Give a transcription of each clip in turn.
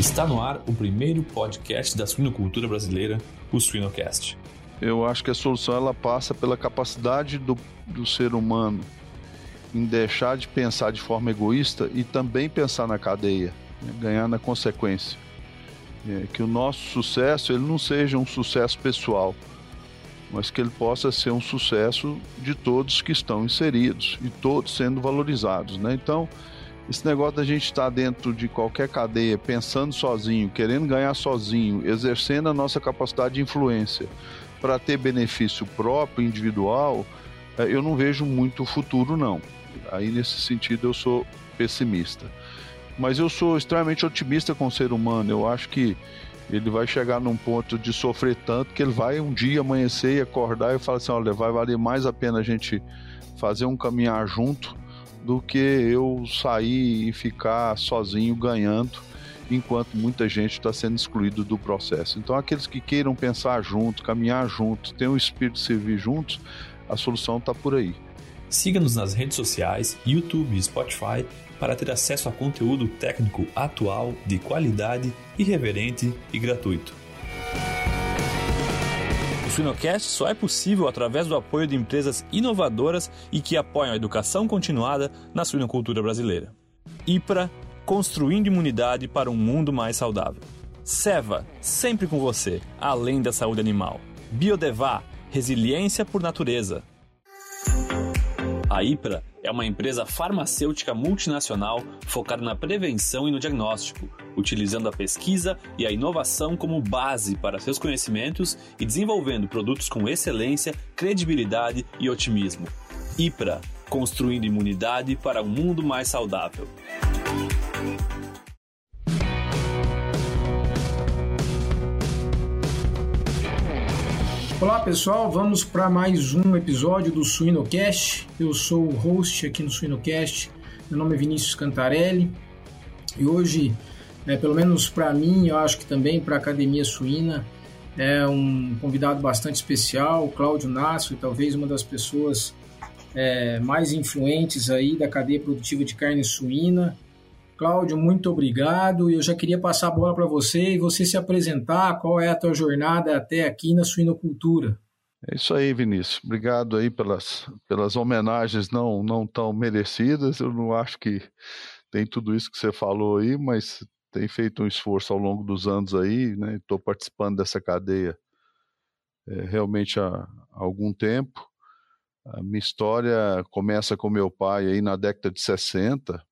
Está no ar o primeiro podcast da suinocultura brasileira, o Suinocast. Eu acho que a solução ela passa pela capacidade do, do ser humano em deixar de pensar de forma egoísta e também pensar na cadeia, né? ganhar na consequência. É, que o nosso sucesso ele não seja um sucesso pessoal, mas que ele possa ser um sucesso de todos que estão inseridos e todos sendo valorizados. Né? Então, esse negócio da gente estar dentro de qualquer cadeia, pensando sozinho, querendo ganhar sozinho, exercendo a nossa capacidade de influência para ter benefício próprio, individual, é, eu não vejo muito futuro, não. Aí, nesse sentido, eu sou pessimista. Mas eu sou extremamente otimista com o ser humano. Eu acho que ele vai chegar num ponto de sofrer tanto que ele vai um dia amanhecer e acordar e falar assim: olha, vai valer mais a pena a gente fazer um caminhar junto do que eu sair e ficar sozinho ganhando, enquanto muita gente está sendo excluído do processo. Então, aqueles que queiram pensar junto, caminhar junto, ter um espírito de servir juntos, a solução está por aí. Siga-nos nas redes sociais, YouTube e Spotify para ter acesso a conteúdo técnico atual, de qualidade, irreverente e gratuito. O Suinocast só é possível através do apoio de empresas inovadoras e que apoiam a educação continuada na suinocultura brasileira. IPRA, construindo imunidade para um mundo mais saudável. Seva, sempre com você, além da saúde animal. Biodevá, resiliência por natureza. A IPRA é uma empresa farmacêutica multinacional focada na prevenção e no diagnóstico, utilizando a pesquisa e a inovação como base para seus conhecimentos e desenvolvendo produtos com excelência, credibilidade e otimismo. IPRA construindo imunidade para um mundo mais saudável. Olá pessoal, vamos para mais um episódio do Suinocast. Eu sou o host aqui no Suinocast. Meu nome é Vinícius Cantarelli e hoje, é, pelo menos para mim, eu acho que também para a Academia Suína, é um convidado bastante especial, Cláudio Nasso, talvez uma das pessoas é, mais influentes aí da cadeia produtiva de carne suína. Cláudio, muito obrigado. Eu já queria passar a bola para você e você se apresentar. Qual é a tua jornada até aqui na suinocultura? É isso aí, Vinícius. Obrigado aí pelas, pelas homenagens não, não tão merecidas. Eu não acho que tem tudo isso que você falou aí, mas tem feito um esforço ao longo dos anos aí, né? Estou participando dessa cadeia é, realmente há, há algum tempo. A minha história começa com meu pai aí na década de 60,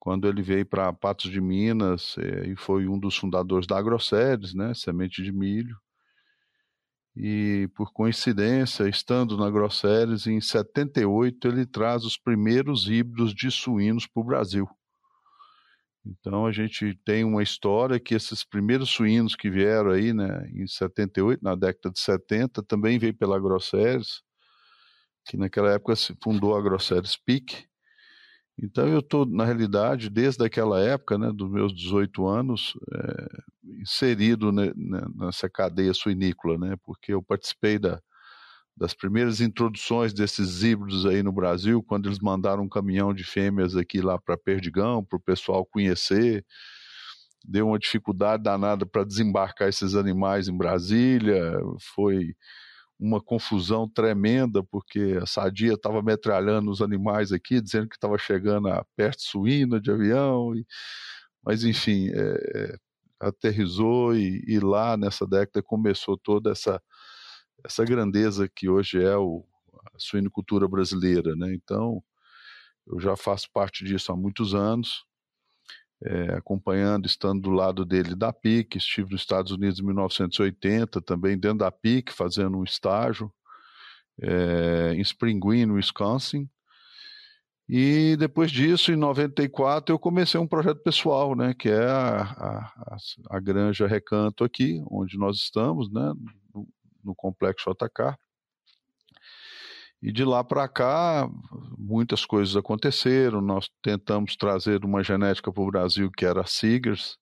quando ele veio para Patos de Minas é, e foi um dos fundadores da Agroceres, né, semente de milho. E por coincidência, estando na Agroceres, em 78 ele traz os primeiros híbridos de suínos para o Brasil. Então a gente tem uma história que esses primeiros suínos que vieram aí, né, em 78, na década de 70, também veio pela Agroceres, que naquela época se fundou a Agroceres PIC, então eu estou, na realidade, desde aquela época, né, dos meus 18 anos, é, inserido ne, ne, nessa cadeia suinícola, né, porque eu participei da, das primeiras introduções desses híbridos aí no Brasil, quando eles mandaram um caminhão de fêmeas aqui lá para Perdigão, para o pessoal conhecer. Deu uma dificuldade danada para desembarcar esses animais em Brasília, foi uma confusão tremenda, porque a Sadia estava metralhando os animais aqui, dizendo que estava chegando a perto suína de avião, e, mas enfim, é, aterrizou e, e, lá nessa década começou toda essa, essa grandeza que hoje é o, a suinocultura brasileira, né? Então, eu já faço parte disso há muitos anos, é, acompanhando, estando do lado dele da PIC, estive nos Estados Unidos em 1980, também dentro da PIC, fazendo um estágio é, em Spring Green, Wisconsin. E depois disso, em 94, eu comecei um projeto pessoal, né, que é a, a, a Granja Recanto aqui, onde nós estamos, né, no, no Complexo JK. E de lá para cá, muitas coisas aconteceram. Nós tentamos trazer uma genética para o Brasil que era a Seegers.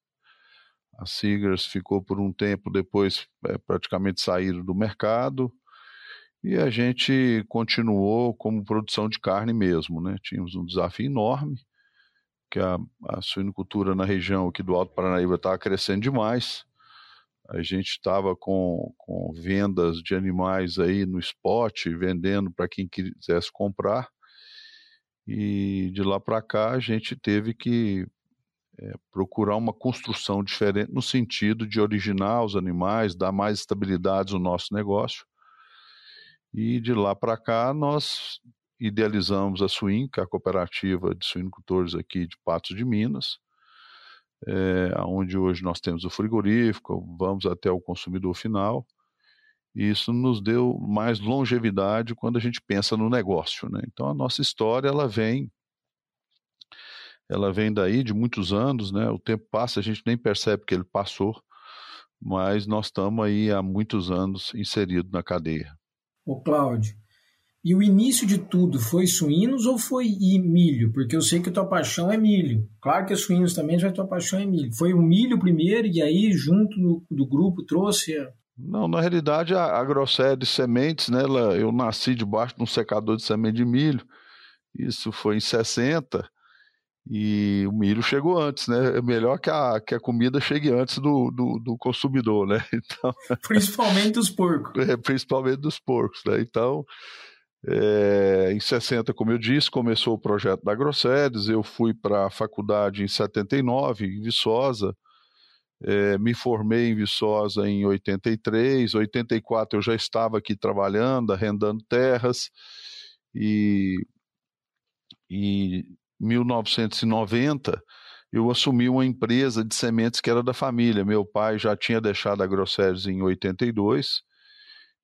A Seegers ficou por um tempo, depois é, praticamente saíram do mercado. E a gente continuou como produção de carne mesmo. Né? Tínhamos um desafio enorme que a, a suinocultura na região aqui do Alto Paranaíba estava crescendo demais. A gente estava com, com vendas de animais aí no spot, vendendo para quem quisesse comprar. E de lá para cá a gente teve que é, procurar uma construção diferente no sentido de originar os animais, dar mais estabilidade ao nosso negócio. E de lá para cá nós idealizamos a é a cooperativa de suinocultores aqui de Patos de Minas, é, onde hoje nós temos o frigorífico, vamos até o consumidor final. E isso nos deu mais longevidade quando a gente pensa no negócio. Né? Então a nossa história ela vem ela vem daí de muitos anos, né? O tempo passa, a gente nem percebe que ele passou, mas nós estamos aí há muitos anos inseridos na cadeia. Ô Cláudio, e o início de tudo foi suínos ou foi milho? Porque eu sei que a tua paixão é milho. Claro que é suínos também, mas a tua paixão é milho. Foi o milho primeiro e aí, junto do, do grupo, trouxe a... Não, na realidade, a, a de sementes, né, ela, eu nasci debaixo de um secador de semente de milho. Isso foi em 60 e o milho chegou antes, né? É melhor que a, que a comida chegue antes do, do, do consumidor, né? Então, principalmente dos porcos. É, principalmente dos porcos, né? Então, é, em 60, como eu disse, começou o projeto da Grossedes, eu fui para a faculdade em 79, em Viçosa, é, me formei em Viçosa em 83, 84 eu já estava aqui trabalhando, arrendando terras, e, e 1990, eu assumi uma empresa de sementes que era da família. Meu pai já tinha deixado a Grosseries em 82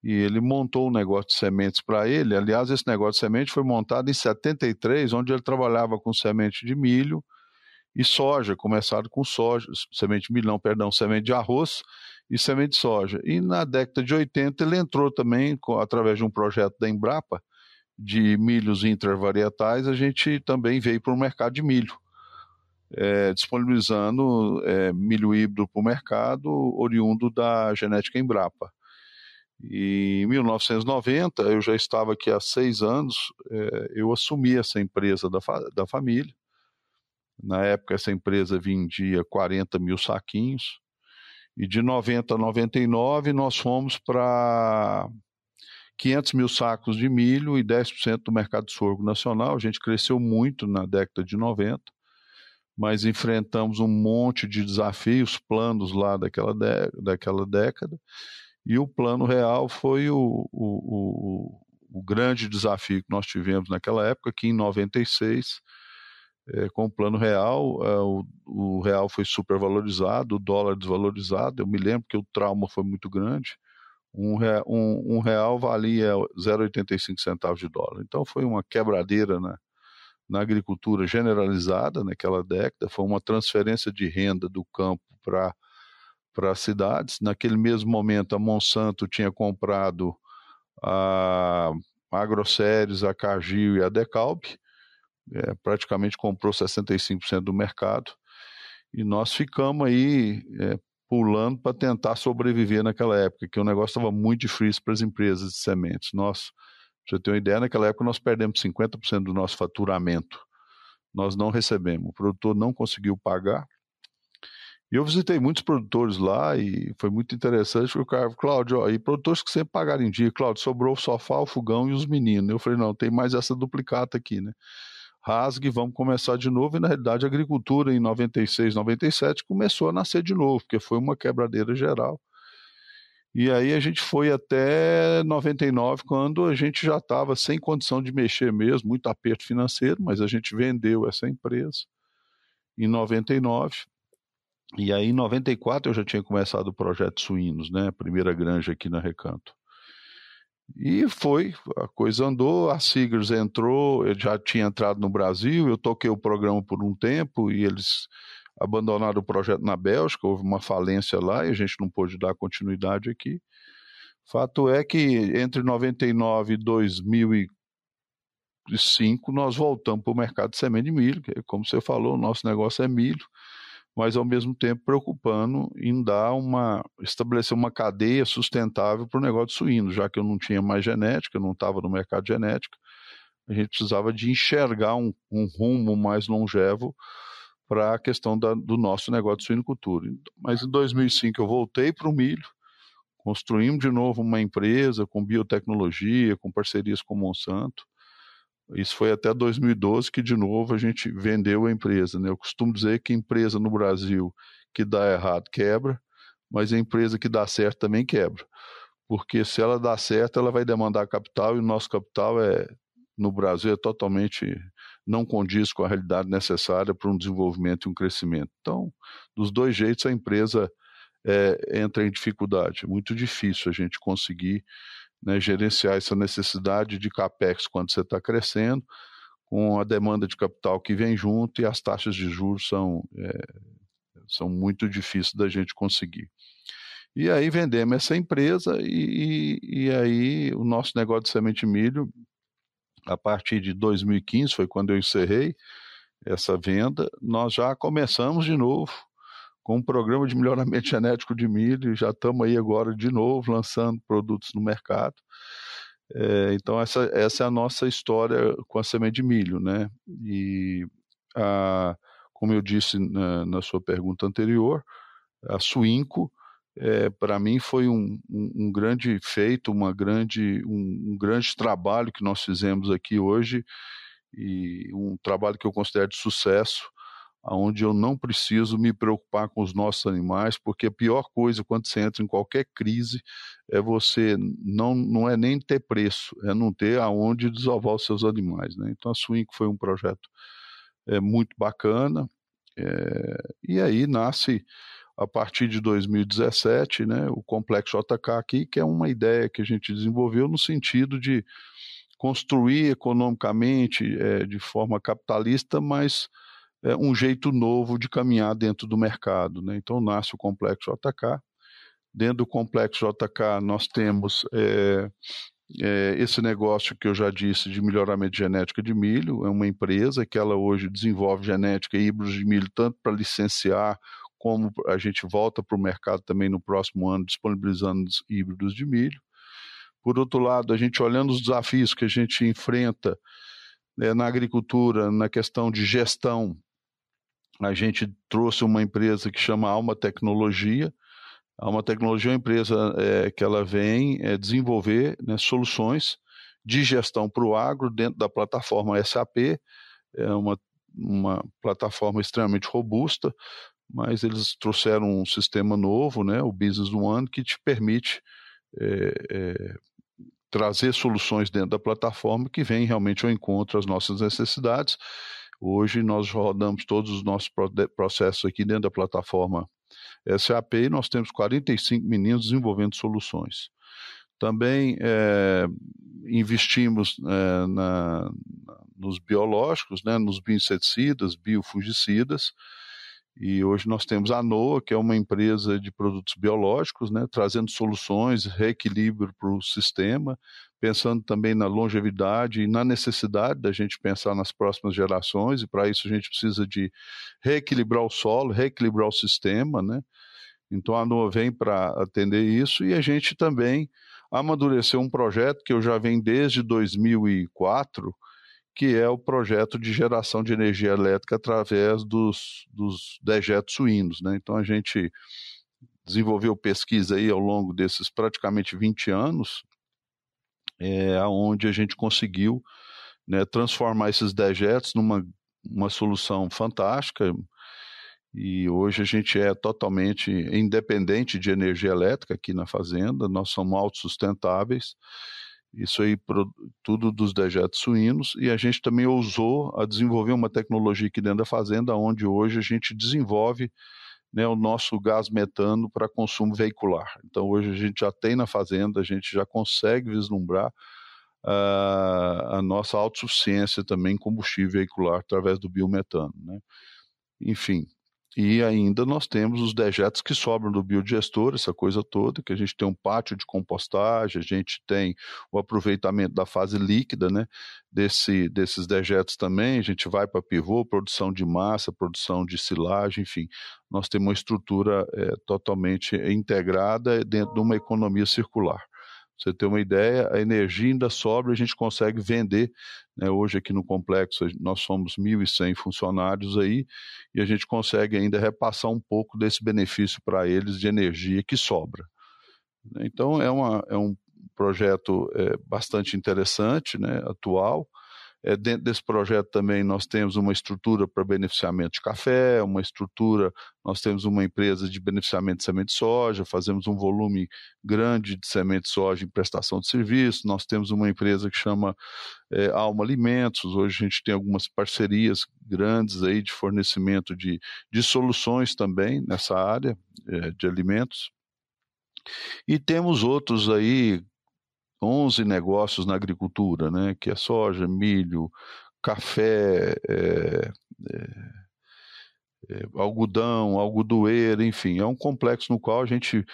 e ele montou um negócio de sementes para ele. Aliás, esse negócio de semente foi montado em 73, onde ele trabalhava com semente de milho e soja, começado com soja, semente de milho, não, perdão, semente de arroz e semente de soja. E na década de 80 ele entrou também, através de um projeto da Embrapa, de milhos intervarietais, a gente também veio para o mercado de milho, é, disponibilizando é, milho híbrido para o mercado, oriundo da genética Embrapa. E em 1990, eu já estava aqui há seis anos, é, eu assumi essa empresa da, da família. Na época, essa empresa vendia 40 mil saquinhos. E de 90 a 99, nós fomos para 500 mil sacos de milho e 10% do mercado de sorgo nacional. A gente cresceu muito na década de 90, mas enfrentamos um monte de desafios, planos lá daquela, daquela década, e o plano real foi o, o, o, o grande desafio que nós tivemos naquela época, que em 96 é, com o plano real, é, o, o, real foi supervalorizado, o dólar desvalorizado. Eu me lembro que o trauma foi muito grande um, um, um real valia 0,85 centavos de dólar. Então foi uma quebradeira na, na agricultura generalizada naquela década, foi uma transferência de renda do campo para para as cidades. Naquele mesmo momento, a Monsanto tinha comprado a Agroceres, a Cargill e a Decalb, é, praticamente comprou 65% do mercado. E nós ficamos aí é, pulando para tentar sobreviver naquela época, que o negócio estava muito difícil para as empresas de sementes. Nós, você ter uma ideia, naquela época nós perdemos 50% do nosso faturamento. Nós não recebemos, o produtor não conseguiu pagar. E eu visitei muitos produtores lá e foi muito interessante, porque o cara, Cláudio, e produtores que sempre pagaram em dia, Cláudio, sobrou o sofá, o fogão e os meninos. Eu falei, não, tem mais essa duplicata aqui, né? rasgue, vamos começar de novo. E na realidade, a agricultura em 96, 97 começou a nascer de novo, porque foi uma quebradeira geral. E aí a gente foi até 99, quando a gente já estava sem condição de mexer mesmo, muito aperto financeiro, mas a gente vendeu essa empresa em 99. E aí em 94 eu já tinha começado o projeto Suínos, né? A primeira granja aqui na Recanto. E foi, a coisa andou, a Sigers entrou, ele já tinha entrado no Brasil, eu toquei o programa por um tempo e eles abandonaram o projeto na Bélgica, houve uma falência lá e a gente não pôde dar continuidade aqui. Fato é que entre 99 e 2005 nós voltamos para o mercado de semente de milho, que como você falou, o nosso negócio é milho mas ao mesmo tempo preocupando em dar uma estabelecer uma cadeia sustentável para o negócio de suíno, já que eu não tinha mais genética, não estava no mercado de genética, a gente precisava de enxergar um, um rumo mais longevo para a questão da, do nosso negócio de suinocultura. Mas em 2005 eu voltei para o milho, construímos de novo uma empresa com biotecnologia, com parcerias com Monsanto. Isso foi até 2012 que, de novo, a gente vendeu a empresa. Né? Eu costumo dizer que empresa no Brasil que dá errado quebra, mas a empresa que dá certo também quebra. Porque se ela dá certo, ela vai demandar capital e o nosso capital é no Brasil é totalmente não condiz com a realidade necessária para um desenvolvimento e um crescimento. Então, dos dois jeitos, a empresa é, entra em dificuldade. É muito difícil a gente conseguir né, gerenciar essa necessidade de capex quando você está crescendo, com a demanda de capital que vem junto e as taxas de juros são, é, são muito difíceis da gente conseguir. E aí vendemos essa empresa e, e, e aí o nosso negócio de semente milho a partir de 2015, foi quando eu encerrei essa venda, nós já começamos de novo com um programa de melhoramento genético de milho, e já estamos aí agora de novo lançando produtos no mercado. É, então, essa, essa é a nossa história com a semente de milho, né? E, a, como eu disse na, na sua pergunta anterior, a Suinco, é, para mim foi um, um, um, grande feito, uma grande, um, um, grande trabalho que nós fizemos aqui hoje e um trabalho que eu considero de sucesso, onde eu não preciso me preocupar com os nossos animais, porque a pior coisa quando você entra em qualquer crise é você não, não é nem ter preço, é não ter aonde desovar os seus animais. Né? Então a Swing foi um projeto é, muito bacana, é, e aí nasce a partir de 2017, né, o Complexo JK aqui, que é uma ideia que a gente desenvolveu no sentido de construir economicamente, é, de forma capitalista, mas é, um jeito novo de caminhar dentro do mercado. Né? Então nasce o Complexo JK. Dentro do Complexo JK nós temos é, é, esse negócio que eu já disse de melhoramento de genética de milho, é uma empresa que ela hoje desenvolve genética e híbridos de milho tanto para licenciar como a gente volta para o mercado também no próximo ano, disponibilizando híbridos de milho. Por outro lado, a gente olhando os desafios que a gente enfrenta né, na agricultura, na questão de gestão, a gente trouxe uma empresa que chama Alma Tecnologia. A Alma Tecnologia é uma empresa é, que ela vem é, desenvolver né, soluções de gestão para o agro dentro da plataforma SAP, é uma, uma plataforma extremamente robusta, mas eles trouxeram um sistema novo, né, o Business One, que te permite é, é, trazer soluções dentro da plataforma que vêm realmente ao encontro às nossas necessidades. Hoje nós rodamos todos os nossos processos aqui dentro da plataforma SAP e nós temos 45 meninos desenvolvendo soluções. Também é, investimos é, na, nos biológicos, né, nos bioinseticidas, biofungicidas, e hoje nós temos a NOA, que é uma empresa de produtos biológicos, né, trazendo soluções, reequilíbrio para o sistema, pensando também na longevidade e na necessidade da gente pensar nas próximas gerações, e para isso a gente precisa de reequilibrar o solo, reequilibrar o sistema, né? Então a NOA vem para atender isso e a gente também amadureceu um projeto que eu já venho desde 2004, que é o projeto de geração de energia elétrica através dos, dos dejetos suínos. Né? Então a gente desenvolveu pesquisa aí ao longo desses praticamente 20 anos, é, onde a gente conseguiu né, transformar esses dejetos numa uma solução fantástica, e hoje a gente é totalmente independente de energia elétrica aqui na fazenda, nós somos autossustentáveis, isso aí tudo dos dejetos suínos, e a gente também ousou a desenvolver uma tecnologia aqui dentro da fazenda, onde hoje a gente desenvolve né, o nosso gás metano para consumo veicular. Então hoje a gente já tem na fazenda, a gente já consegue vislumbrar uh, a nossa autossuficiência também em combustível veicular através do biometano. Né? Enfim, e ainda nós temos os dejetos que sobram do biodigestor, essa coisa toda, que a gente tem um pátio de compostagem, a gente tem o aproveitamento da fase líquida, né, desse, desses dejetos também, a gente vai para pivô, produção de massa, produção de silagem, enfim, nós temos uma estrutura é, totalmente integrada dentro de uma economia circular. Você ter uma ideia, a energia ainda sobra, a gente consegue vender. Né? Hoje aqui no complexo nós somos 1.100 funcionários aí e a gente consegue ainda repassar um pouco desse benefício para eles de energia que sobra. Então é, uma, é um projeto é, bastante interessante, né, atual, é, dentro desse projeto também nós temos uma estrutura para beneficiamento de café, uma estrutura, nós temos uma empresa de beneficiamento de semente de soja, fazemos um volume grande de semente de soja em prestação de serviço, nós temos uma empresa que chama é, Alma Alimentos, hoje a gente tem algumas parcerias grandes aí de fornecimento de, de soluções também nessa área é, de alimentos. E temos outros aí, 11 negócios na agricultura, né, que é soja, milho, café, é, é, é, algodão, algodoeira, enfim, é um complexo no qual a gente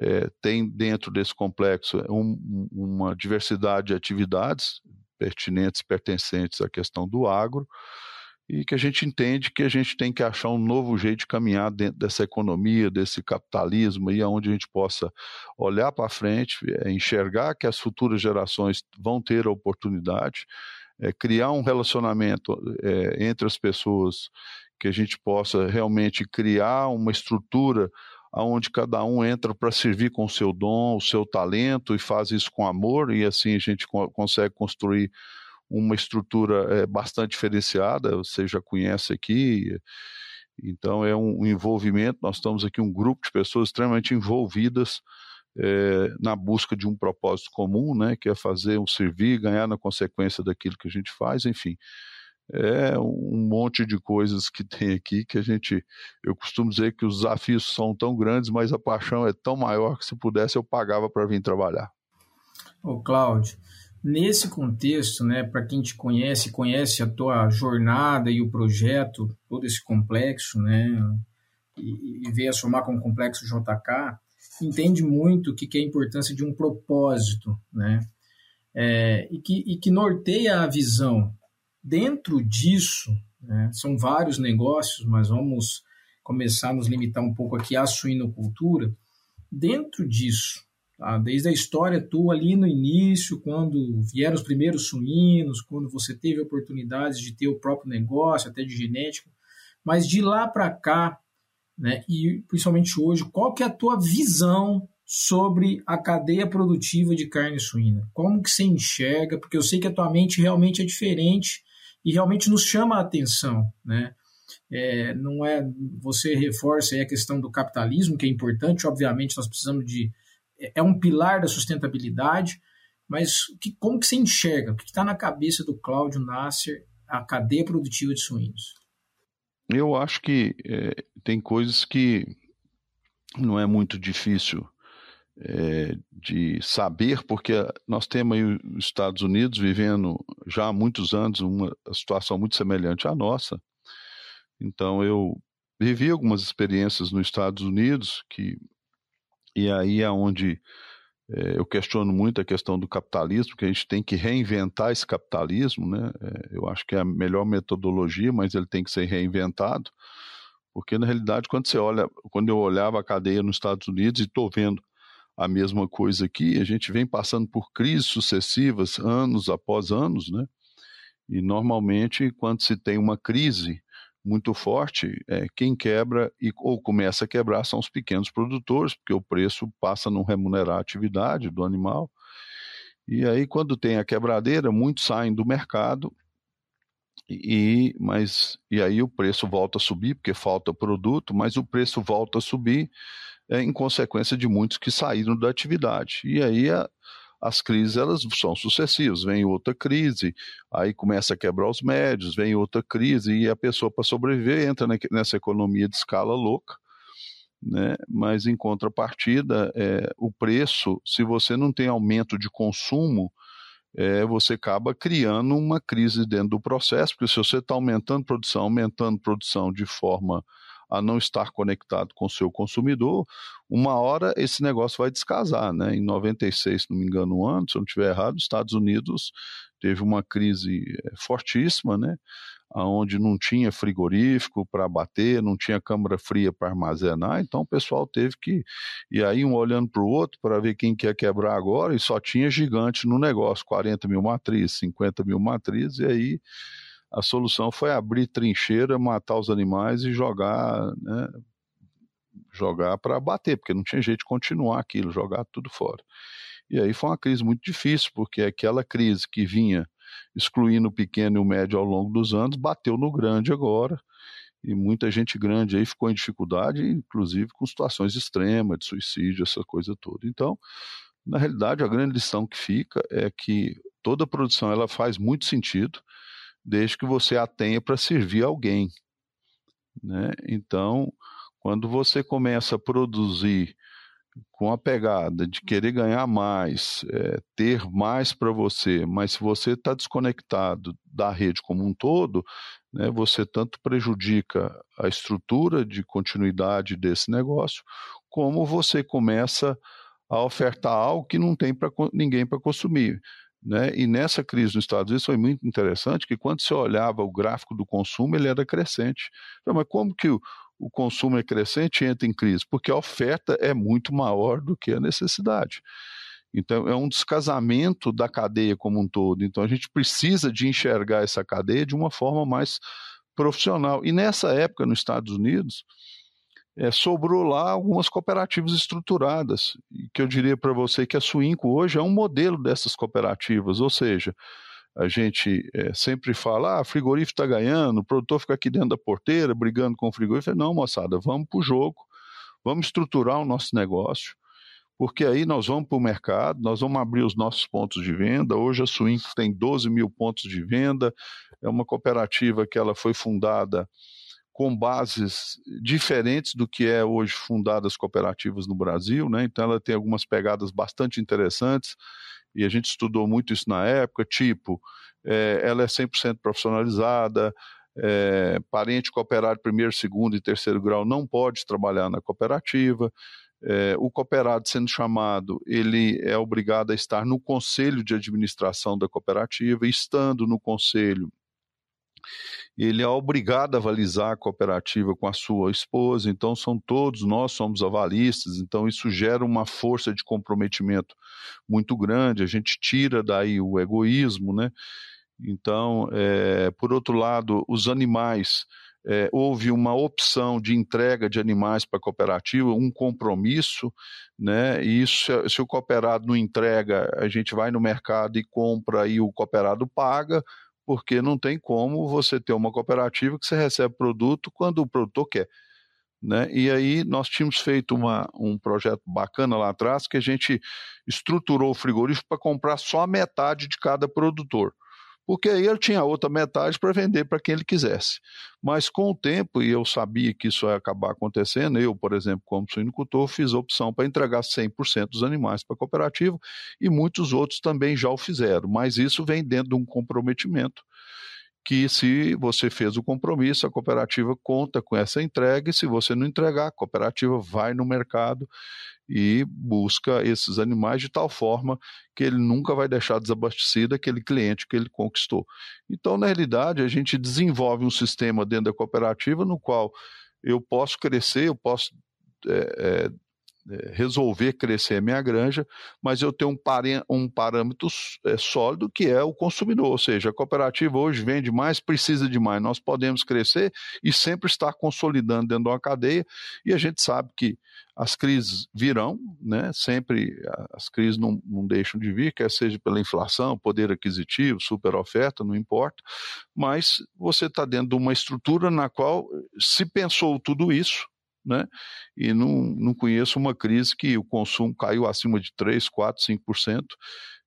é, tem dentro desse complexo um, uma diversidade de atividades pertinentes, pertencentes à questão do agro, e que a gente entende que a gente tem que achar um novo jeito de caminhar dentro dessa economia, desse capitalismo, e aonde a gente possa olhar para frente, é, enxergar que as futuras gerações vão ter a oportunidade, é, criar um relacionamento é, entre as pessoas, que a gente possa realmente criar uma estrutura onde cada um entra para servir com o seu dom, o seu talento, e faz isso com amor, e assim a gente consegue construir uma estrutura é, bastante diferenciada, você já conhece aqui, então é um, envolvimento, nós estamos aqui um grupo de pessoas extremamente envolvidas é, na busca de um propósito comum, né, que é fazer um servir, ganhar na consequência daquilo que a gente faz, enfim, é um monte de coisas que tem aqui que a gente, eu costumo dizer que os desafios são tão grandes, mas a paixão é tão maior que se pudesse eu pagava para vir trabalhar. Ô Cláudio, Nesse contexto, né, para quem te conhece, conhece a tua jornada e o projeto, todo esse complexo, né, e, e veio a somar com o complexo JK, entende muito o que, que é a importância de um propósito, né, é, e, que, e que norteia a visão. Dentro disso, né, são vários negócios, mas vamos começar a nos limitar um pouco aqui à suinocultura. Dentro disso, Tá? Desde a história tua ali no início, quando vieram os primeiros suínos, quando você teve oportunidades de ter o próprio negócio, até de genética, mas de lá para cá, né, e principalmente hoje, qual que é a tua visão sobre a cadeia produtiva de carne suína? Como que você enxerga? Porque eu sei que a tua mente realmente é diferente e realmente nos chama a atenção, né? É, não é você reforça a questão do capitalismo que é importante obviamente nós precisamos de é, é um pilar da sustentabilidade, mas que, como que você enxerga? O que está na cabeça do Cláudio Nasser a cadeia produtiva de suínos? Eu acho que é, tem coisas que não é muito difícil é, de saber, porque nós temos aí os Estados Unidos vivendo já há muitos anos uma situação muito semelhante à nossa. Então eu vivi algumas experiências nos Estados Unidos que e aí é onde é, eu questiono muito a questão do capitalismo, que a gente tem que reinventar esse capitalismo, né? É, eu acho que é a melhor metodologia, mas ele tem que ser reinventado, porque na realidade quando você olha, quando eu olhava a cadeia nos Estados Unidos e estou vendo a mesma coisa aqui, a gente vem passando por crises sucessivas, anos após anos, né? E normalmente quando se tem uma crise, muito forte, é, quem quebra e, ou começa a quebrar são os pequenos produtores, porque o preço passa a não remunerar a atividade do animal. E aí, quando tem a quebradeira, muitos saem do mercado, e, mas, e aí o preço volta a subir, porque falta produto, mas o preço volta a subir é, em consequência de muitos que saíram da atividade. E aí a, as crises elas são sucessivas, vem outra crise, aí começa a quebrar os médios, vem outra crise e a pessoa para sobreviver entra nessa economia de escala louca, né? Mas em contrapartida, é, o preço, se você não tem aumento de consumo, é, você acaba criando uma crise dentro do processo, porque se você está aumentando produção, aumentando produção de forma a não estar conectado com o seu consumidor, uma hora esse negócio vai descasar, né? Em 96, se não me engano, um ano, se eu não estiver errado, os Estados Unidos teve uma crise eh, fortíssima, né? onde não tinha frigorífico para bater, não tinha câmara fria para armazenar, então o pessoal teve que. E aí, um olhando para o outro para ver quem quer quebrar agora, e só tinha gigante no negócio: 40 mil matrizes, 50 mil matrizes, e aí a solução foi abrir trincheira, matar os animais e jogar, né, jogar para bater, porque não tinha jeito de continuar aquilo, jogar tudo fora. E aí foi uma crise muito difícil, porque aquela crise que vinha excluindo o pequeno e o médio ao longo dos anos, bateu no grande agora, e muita gente grande aí ficou em dificuldade, inclusive com situações extremas, de suicídio, essa coisa toda. Então, na realidade, a grande lição que fica é que toda produção ela faz muito sentido, desde que você a tenha para servir alguém. Né? Então, quando você começa a produzir com a pegada de querer ganhar mais, é, ter mais para você, mas se você está desconectado da rede como um todo, né, você tanto prejudica a estrutura de continuidade desse negócio, como você começa a ofertar algo que não tem para ninguém para consumir. Né? E nessa crise nos Estados Unidos foi muito interessante que quando você olhava o gráfico do consumo, ele era crescente. Mas como que o, o consumo é crescente e entra em crise? Porque a oferta é muito maior do que a necessidade. Então, é um descasamento da cadeia como um todo. Então, a gente precisa de enxergar essa cadeia de uma forma mais profissional. E nessa época, nos Estados Unidos, é, sobrou lá algumas cooperativas estruturadas, que eu diria para você que a Suinco hoje é um modelo dessas cooperativas, ou seja, a gente é, sempre fala, ah, frigorífico está ganhando, o produtor fica aqui dentro da porteira brigando com o frigorífico. Não, moçada, vamos para o jogo, vamos estruturar o nosso negócio, porque aí nós vamos para o mercado, nós vamos abrir os nossos pontos de venda. Hoje a Swing tem 12 mil pontos de venda, é uma cooperativa que ela foi fundada com bases diferentes do que é hoje fundadas cooperativas no Brasil, né? Então ela tem algumas pegadas bastante interessantes e a gente estudou muito isso na época, tipo, é, ela é 100% profissionalizada, é, parente cooperado primeiro, segundo e terceiro grau não pode trabalhar na cooperativa, é, o cooperado sendo chamado, ele é obrigado a estar no conselho de administração da cooperativa, estando no conselho, ele é obrigado a avalizar a cooperativa com a sua esposa, então são todos, nós somos avalistas, então isso gera uma força de comprometimento muito grande, a gente tira daí o egoísmo, né? Então, é, por outro lado, os animais, é, houve uma opção de entrega de animais para a cooperativa, um compromisso, né? E isso, se o cooperado não entrega, a gente vai no mercado e compra e o cooperado paga, porque não tem como você ter uma cooperativa que você recebe produto quando o produtor quer. Né? E aí nós tínhamos feito uma, um projeto bacana lá atrás que a gente estruturou o frigorífico para comprar só a metade de cada produtor porque aí ele tinha outra metade para vender para quem ele quisesse. Mas com o tempo, e eu sabia que isso ia acabar acontecendo, eu, por exemplo, como suinocultor, fiz a opção para entregar 100% dos animais para a cooperativa e muitos outros também já o fizeram, mas isso vem dentro de um comprometimento que se você fez o compromisso, a cooperativa conta com essa entrega e se você não entregar, a cooperativa vai no mercado e busca esses animais de tal forma que ele nunca vai deixar desabastecido aquele cliente que ele conquistou. Então, na realidade, a gente desenvolve um sistema dentro da cooperativa no qual eu posso crescer, eu posso é, é, resolver crescer minha granja, mas eu tenho um, um parâmetro é, sólido que é o consumidor, ou seja, a cooperativa hoje vende mais, precisa de mais. Nós podemos crescer e sempre estar consolidando dentro de uma cadeia, e a gente sabe que as crises virão, né? sempre as crises não, não deixam de vir, quer seja pela inflação, poder aquisitivo, super oferta, não importa, mas você está dentro de uma estrutura na qual se pensou tudo isso, né? E não, não conheço uma crise que o consumo caiu acima de 3, 4, 5%,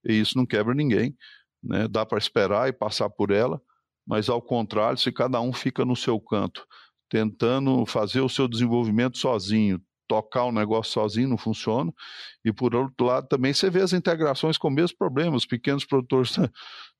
e isso não quebra ninguém, né? Dá para esperar e passar por ela, mas ao contrário, se cada um fica no seu canto, tentando fazer o seu desenvolvimento sozinho, tocar o negócio sozinho não funciona. E por outro lado, também você vê as integrações com o mesmo problema. Os pequenos produtores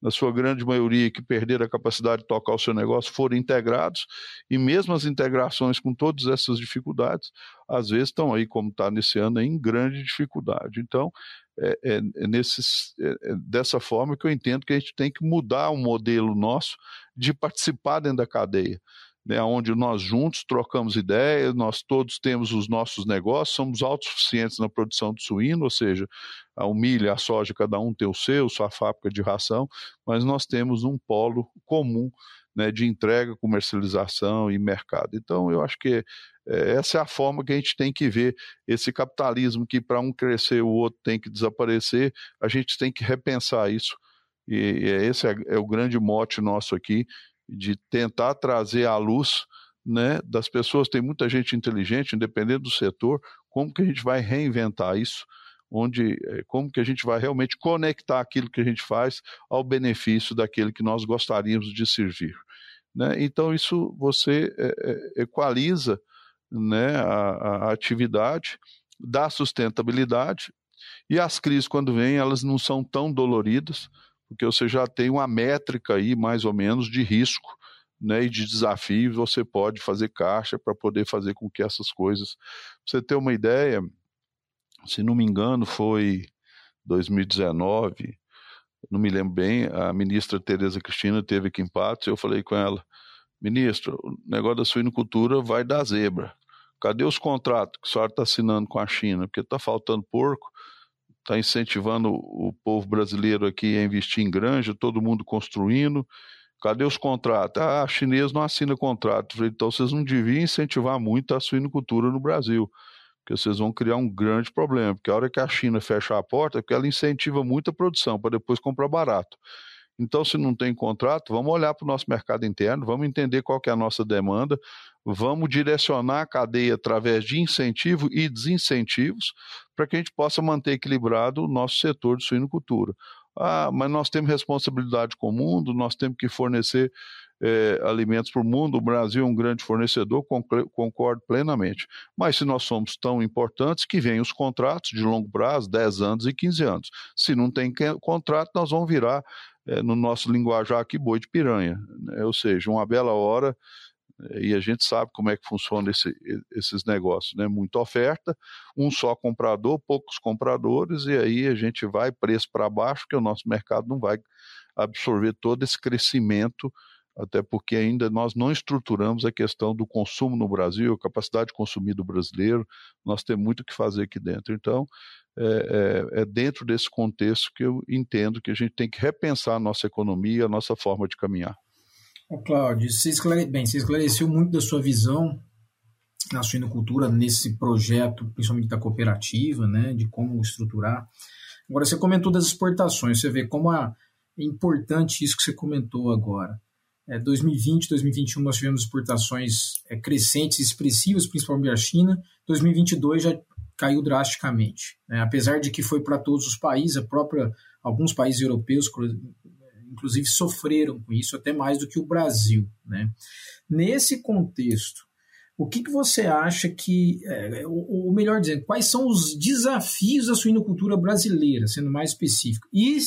na sua grande maioria, que perderam a capacidade de tocar o seu negócio, foram integrados, e mesmo as integrações com todas essas dificuldades, às vezes estão aí, como está nesse ano, em grande dificuldade. Então, é, é, é, nesses, é, é, dessa forma que eu entendo que a gente tem que mudar o modelo nosso de participar dentro da cadeia né, onde nós juntos trocamos ideias, nós todos temos os nossos negócios, somos autossuficientes na produção de suíno, ou seja, a milho, a soja, cada um tem o seu, sua fábrica de ração, mas nós temos um polo comum né, de entrega, comercialização e mercado. Então, eu acho que é, essa é a forma que a gente tem que ver esse capitalismo que para um crescer o outro tem que desaparecer, a gente tem que repensar isso. E, e esse é, é o grande mote nosso aqui, de tentar trazer à luz né, das pessoas, tem muita gente inteligente, independente do setor, como que a gente vai reinventar isso, onde, eh, como que a gente vai realmente conectar aquilo que a gente faz ao benefício daquele que nós gostaríamos de servir. Né? Então, isso você é, é, equaliza né, a, a atividade, dá sustentabilidade, e as crises, quando vêm, elas não são tão doloridas, porque você já tem uma métrica aí, mais ou menos, de risco né, e de desafios, você pode fazer caixa para poder fazer com que essas coisas. Pra você ter uma ideia, se não me engano, foi 2019, não me lembro bem, a ministra Tereza Cristina teve aqui em Patos, eu falei com ela, ministra, o negócio da suinocultura vai dar zebra. Cadê os contratos que a senhora está assinando com a China? Porque está faltando porco, está incentivando o povo brasileiro aqui a investir em granja, todo mundo construindo. Cadê os contratos? Ah, a chinês não assina contrato. Então vocês não deviam incentivar muito a suinocultura no Brasil, porque vocês vão criar um grande problema, porque a hora que a China fecha a porta, é porque ela incentiva muita produção para depois comprar barato. Então, se não tem contrato, vamos olhar para o nosso mercado interno, vamos entender qual é a nossa demanda, vamos direcionar a cadeia através de incentivo e desincentivos para que a gente possa manter equilibrado o nosso setor de suinocultura. Ah, mas nós temos responsabilidade com o mundo, nós temos que fornecer é, alimentos para o mundo, o Brasil é um grande fornecedor, concordo plenamente. Mas se nós somos tão importantes, que venham os contratos de longo prazo, 10 anos e 15 anos. Se não tem contrato, nós vamos virar, é, no nosso linguajar aqui, boi de piranha. Né? Ou seja, uma bela hora e a gente sabe como é que funciona esse, esses negócios, né? Muita oferta, um só comprador, poucos compradores, e aí a gente vai preço para baixo, que o nosso mercado não vai absorver todo esse crescimento, até porque ainda nós não estruturamos a questão do consumo no Brasil, a capacidade de consumir do brasileiro, nós temos muito o que fazer aqui dentro. Então, é, é, é dentro desse contexto que eu entendo que a gente tem que repensar a nossa economia, a nossa forma de caminhar. Ô, Cláudio, você, esclare... Bem, você esclareceu muito da sua visão na suinocultura nesse projeto, principalmente da cooperativa, né, de como estruturar. Agora, você comentou das exportações, você vê como é importante isso que você comentou agora. É, 2020, 2021 nós tivemos exportações é, crescentes, expressivas, principalmente da China. 2022 já caiu drasticamente. Né? Apesar de que foi para todos os países, a própria alguns países europeus, inclusive sofreram com isso até mais do que o Brasil. Né? Nesse contexto, o que, que você acha que, é, ou, ou melhor dizendo, quais são os desafios da suinocultura brasileira, sendo mais específico, e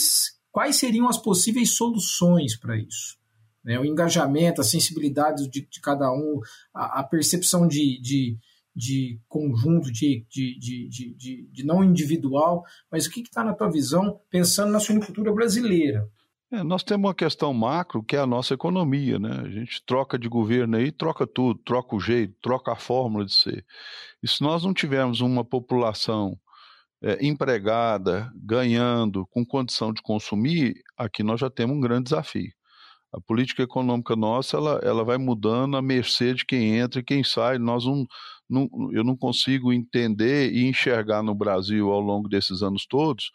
quais seriam as possíveis soluções para isso? Né? O engajamento, a sensibilidade de, de cada um, a, a percepção de, de, de conjunto, de, de, de, de, de, não individual, mas o que está na tua visão pensando na suinocultura brasileira? É, nós temos uma questão macro que é a nossa economia, né? A gente troca de governo aí, troca tudo, troca o jeito, troca a fórmula de ser. E se nós não tivermos uma população é, empregada, ganhando, com condição de consumir, aqui nós já temos um grande desafio. A política econômica nossa, ela, ela vai mudando à mercê de quem entra e quem sai. Nós não, não, eu não consigo entender e enxergar no Brasil ao longo desses anos todos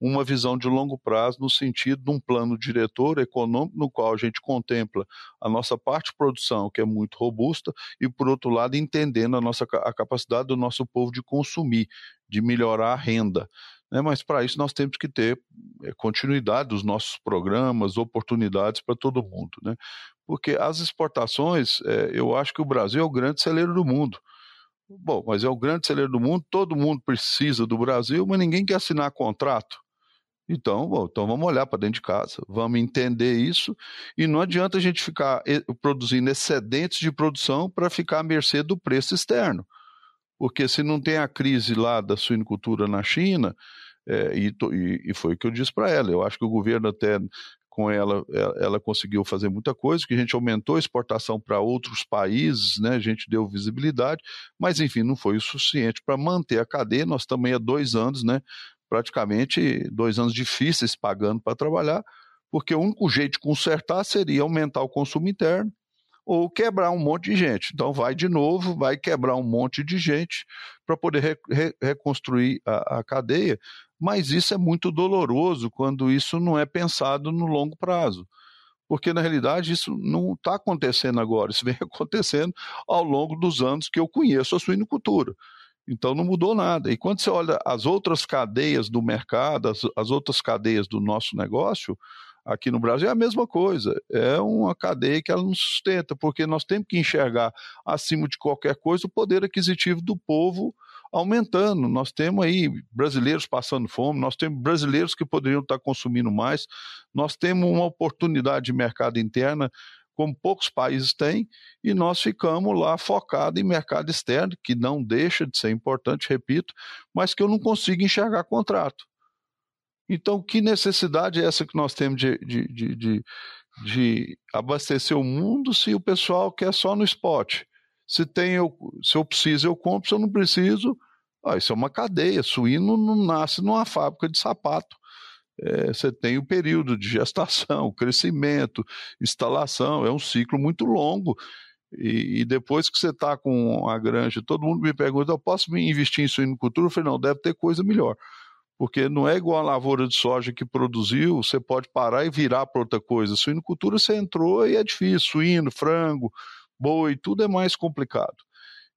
uma visão de longo prazo no sentido de um plano diretor econômico no qual a gente contempla a nossa parte de produção, que é muito robusta, e por outro lado entendendo a nossa a capacidade do nosso povo de consumir, de melhorar a renda. Né? Mas para isso nós temos que ter é, continuidade dos nossos programas, oportunidades para todo mundo, né? Porque as exportações, é, eu acho que o Brasil é o grande celeiro do mundo. Bom, mas é o grande celeiro do mundo, todo mundo precisa do Brasil, mas ninguém quer assinar contrato Então, bom, então vamos olhar para dentro de casa, vamos entender isso, e não adianta a gente ficar produzindo excedentes de produção para ficar à mercê do preço externo. Porque se não tem a crise lá da suinicultura na China, é, e, e, foi o que eu disse para ela, eu acho que o governo até com ela, ela conseguiu fazer muita coisa, que a gente aumentou a exportação para outros países, né? a gente deu visibilidade, mas enfim, não foi o suficiente para manter a cadeia. Nós também há dois anos, né? praticamente dois anos difíceis pagando para trabalhar, porque o único jeito de consertar seria aumentar o consumo interno ou quebrar um monte de gente. Então vai de novo, vai quebrar um monte de gente para poder re, re, reconstruir a, a cadeia, mas isso é muito doloroso quando isso não é pensado no longo prazo. Porque, na realidade, isso não está acontecendo agora, isso vem acontecendo ao longo dos anos que eu conheço a suinocultura. Então não mudou nada. E quando você olha as outras cadeias do mercado, as, as, outras cadeias do nosso negócio, aqui no Brasil é a mesma coisa. É uma cadeia que ela não sustenta, porque nós temos que enxergar, acima de qualquer coisa, o poder aquisitivo do povo aumentando. Nós temos aí brasileiros passando fome, nós temos brasileiros que poderiam estar consumindo mais, nós temos uma oportunidade de mercado interna como poucos países têm, e nós ficamos lá focados em mercado externo, que não deixa de ser importante, repito, mas que eu não consigo enxergar contrato. Então, que necessidade é essa que nós temos de, de, de, de, de abastecer o mundo se o pessoal quer só no spot? Se, tem, eu, se eu preciso, eu compro, se eu não preciso, ah, isso é uma cadeia. Suíno não nasce numa fábrica de sapato. É, você tem o período de gestação, crescimento, instalação, é um ciclo muito longo. E, e depois que você está com a granja, todo mundo me pergunta: eu posso me investir em suinocultura? Eu falei: não, deve ter coisa melhor. Porque não é igual a lavoura de soja que produziu, você pode parar e virar para outra coisa. Suinocultura você entrou e é difícil: suíno, frango, boi, tudo é mais complicado.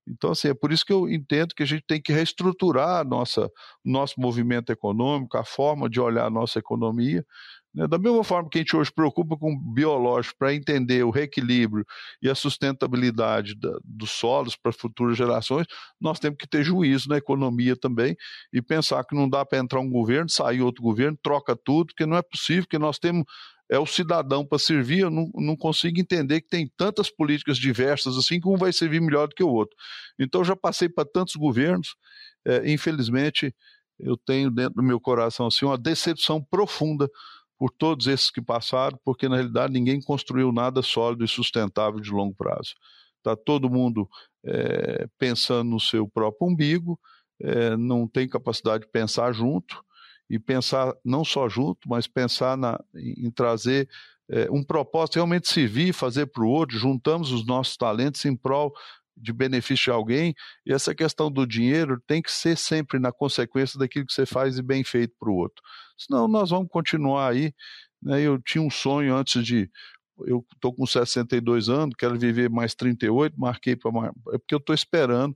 Então, assim, é por isso que eu entendo que a gente tem que reestruturar nossa, nosso movimento econômico, a forma de olhar a nossa economia. Né? Da mesma forma que a gente hoje preocupa com o biológico para entender o reequilíbrio e a sustentabilidade da, dos solos para futuras gerações, nós temos que ter juízo na economia também e pensar que não dá para entrar um governo, sair outro governo, troca tudo, porque não é possível, que nós temos é o cidadão para servir, eu não, não consigo entender que tem tantas políticas diversas assim que um vai servir melhor do que o outro. Então, já passei para tantos governos, é, infelizmente, eu tenho dentro do meu coração assim, uma decepção profunda por todos esses que passaram, porque na realidade ninguém construiu nada sólido e sustentável de longo prazo. Está todo mundo é, pensando no seu próprio umbigo, é, não tem capacidade de pensar junto, e pensar não só junto, mas pensar na, em, trazer é, um propósito realmente servir, fazer para o outro, juntamos os nossos talentos em prol de benefício de alguém, e essa questão do dinheiro tem que ser sempre na consequência daquilo que você faz e bem feito para o outro. Senão nós vamos continuar aí. Né? Eu tinha um sonho antes de. Eu estou com 62 anos, quero viver mais 38, marquei para. É porque eu estou esperando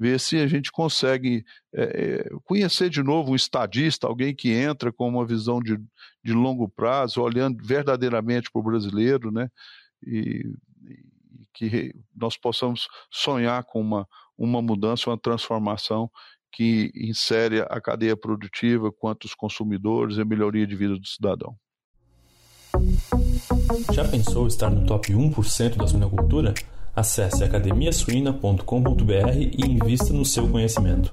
ver se a gente consegue é, conhecer de novo um estadista, alguém que entra com uma visão de, de longo prazo, olhando verdadeiramente para o brasileiro, né? E, e, que nós possamos sonhar com uma, uma mudança, uma transformação que insere a cadeia produtiva quanto os consumidores e a melhoria de vida do cidadão. Já pensou estar no top 1% da suinocultura? Acesse academiasuina.com.br e invista no seu conhecimento.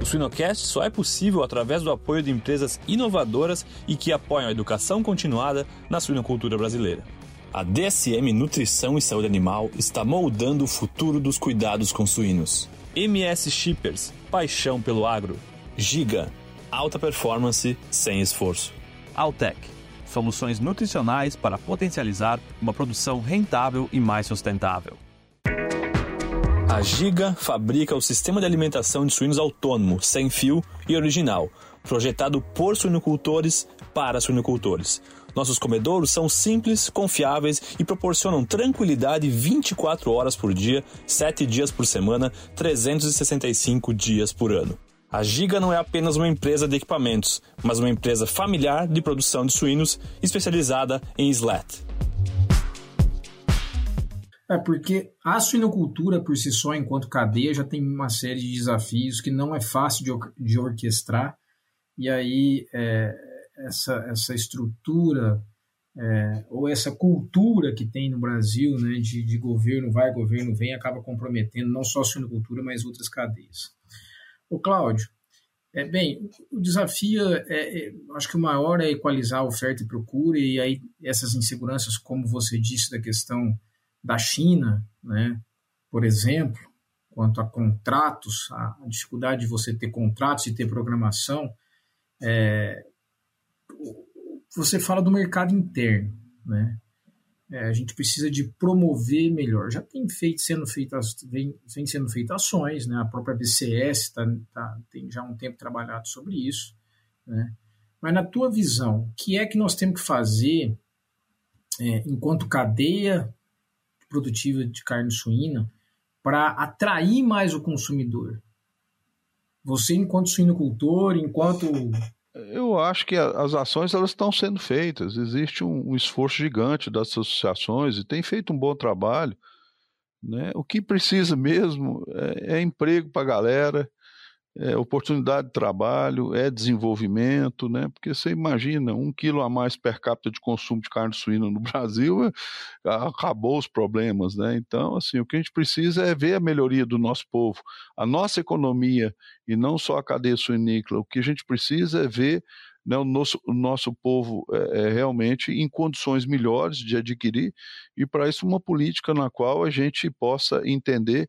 O Suinocast só é possível através do apoio de empresas inovadoras e que apoiam a educação continuada na suinocultura brasileira. A DSM Nutrição e Saúde Animal está moldando o futuro dos cuidados com suínos. MS Shippers, paixão pelo agro. Giga, alta performance sem esforço. Altec soluções nutricionais para potencializar uma produção rentável e mais sustentável. A Giga fabrica o sistema de alimentação de suínos autônomo, sem fio e original, projetado por suinocultores para suinocultores. Nossos comedouros são simples, confiáveis e proporcionam tranquilidade 24 horas por dia, 7 dias por semana, 365 dias por ano. A Giga não é apenas uma empresa de equipamentos, mas uma empresa familiar de produção de suínos especializada em slat. É porque a suinocultura por si só, enquanto cadeia, já tem uma série de desafios que não é fácil de, de orquestrar e aí é, essa, essa estrutura é, ou essa cultura que tem no Brasil né, de, de governo vai, governo vem, acaba comprometendo não só a suinocultura, mas outras cadeias. O Cláudio, é, bem, o desafio, é, é, acho que o maior é equalizar oferta e procura, e aí essas inseguranças, como você disse, da questão da China, né, por exemplo, quanto a contratos, a dificuldade de você ter contratos e ter programação, é, você fala do mercado interno, né? É, a gente precisa de promover melhor. Já tem feito, sendo feitas, vem, vem sendo feitas ações, né? A própria BCS tá, tá, tem já um tempo trabalhado sobre isso, né? Mas na tua visão, o que é que nós temos que fazer é, enquanto cadeia produtiva de carne suína para atrair mais o consumidor? Você, enquanto suinocultor, enquanto eu acho que as ações elas estão sendo feitas. Existe um, um, esforço gigante das associações e tem feito um bom trabalho. Né? O que precisa mesmo é, é emprego para a galera, é oportunidade de trabalho, é desenvolvimento, né? Porque você imagina, um quilo a mais per capita de consumo de carne suína no Brasil, é, acabou os problemas, né? Então, assim, o que a gente precisa é ver a melhoria do nosso povo, a nossa economia, e não só a cadeia suinícola. O que a gente precisa é ver né, o, nosso, o nosso povo é, é realmente em condições melhores de adquirir, e para isso uma política na qual a gente possa entender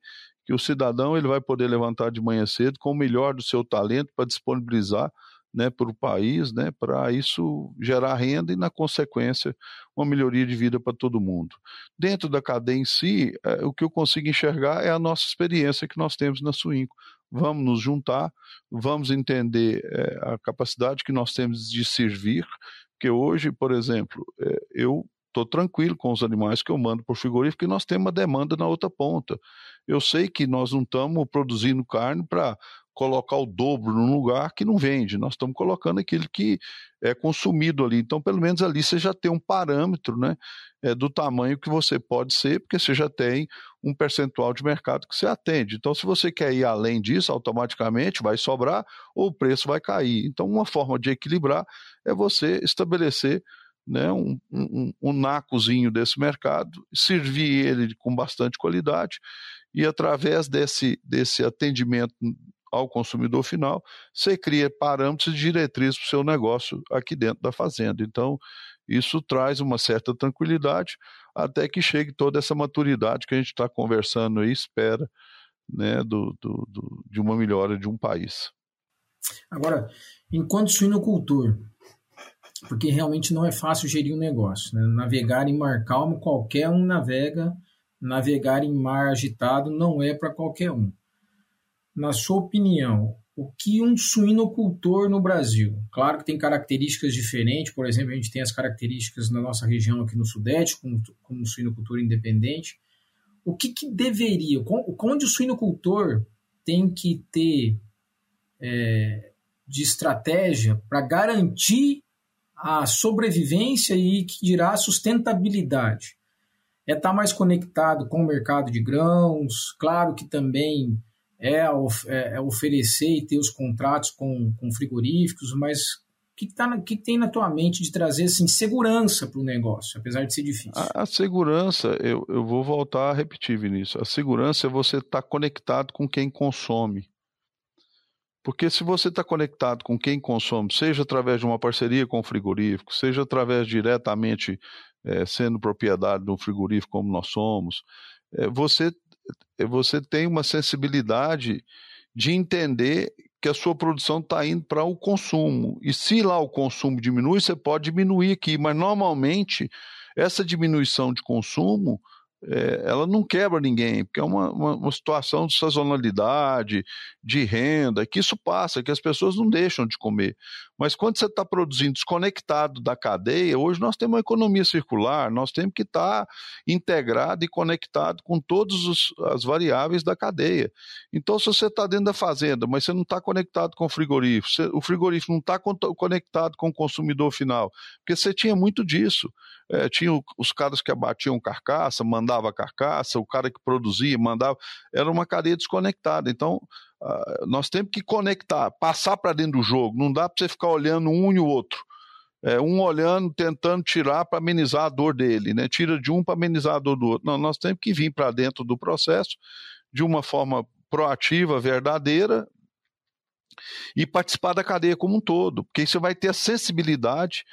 que o cidadão ele vai poder levantar de manhã cedo com o melhor do seu talento para disponibilizar né, para o país, né, para isso gerar renda e, na consequência, uma melhoria de vida para todo mundo. Dentro da cadeia em si, é, o que eu consigo enxergar é a nossa experiência que nós temos na Suinco. Vamos nos juntar, vamos entender é, a capacidade que nós temos de servir, porque hoje, por exemplo, é, eu estou tranquilo com os animais que eu mando por frigorífico, porque nós temos uma demanda na outra ponta. Eu sei que nós não estamos produzindo carne para colocar o dobro num lugar que não vende, nós estamos colocando aquilo que é consumido ali. Então, pelo menos ali você já tem um parâmetro né, é, do tamanho que você pode ser, porque você já tem um percentual de mercado que você atende. Então, se você quer ir além disso, automaticamente vai sobrar ou o preço vai cair. Então, uma forma de equilibrar é você estabelecer né, um, um, um nacozinho desse mercado, servir ele com bastante qualidade e através desse, desse atendimento ao consumidor final, você cria parâmetros e diretrizes para o seu negócio aqui dentro da fazenda. Então, isso traz uma certa tranquilidade até que chegue toda essa maturidade que a gente está conversando e espera né, do, do, do, de uma melhora de um país. Agora, enquanto suinocultor, porque realmente não é fácil gerir um negócio. Né? Navegar em mar calmo, qualquer um navega. Navegar em mar agitado não é para qualquer um. Na sua opinião, o que um suinocultor no Brasil? Claro que tem características diferentes, por exemplo, a gente tem as características na nossa região aqui no Sudeste, como, como suinocultor independente. O que, que deveria, onde o suinocultor tem que ter é, de estratégia para garantir a sobrevivência e que dirá a sustentabilidade. É estar tá mais conectado com o mercado de grãos, claro que também é, é, é oferecer e ter os contratos com, com frigoríficos, mas o que, tá que tem na tua mente de trazer assim, segurança para o negócio, apesar de ser difícil? A, a, segurança, eu, eu vou voltar a repetir, Vinícius. A segurança é você estar tá conectado com quem consome. Porque se você está conectado com quem consome, seja através de uma parceria com o frigorífico, seja através diretamente é, sendo propriedade de um frigorífico como nós somos, é, você, é, você tem uma sensibilidade de entender que a sua produção está indo para o consumo. E se lá o consumo diminui, você pode diminuir aqui, mas normalmente essa diminuição de consumo é, ela não quebra ninguém, porque é uma, uma, uma, situação de sazonalidade, de renda, que isso passa, que as pessoas não deixam de comer. Mas quando você está produzindo desconectado da cadeia, hoje nós temos uma economia circular, nós temos que estar tá integrado e conectado com todas as variáveis da cadeia. Então, se você está dentro da fazenda, mas você não está conectado com o frigorífico, você, o frigorífico não está conectado com o consumidor final, porque você tinha muito disso. É, tinha os caras que abatiam carcaça, mandava carcaça, o cara que produzia, mandava. Era uma cadeia desconectada. Então, uh, nós temos que conectar, passar para dentro do jogo. Não dá para você ficar olhando um e o outro. É, um olhando, tentando tirar para amenizar a dor dele, né? Tira de um para amenizar a dor do outro. Não, nós temos que vir para dentro do processo de uma forma proativa, verdadeira, e participar da cadeia como um todo, porque você vai ter a sensibilidade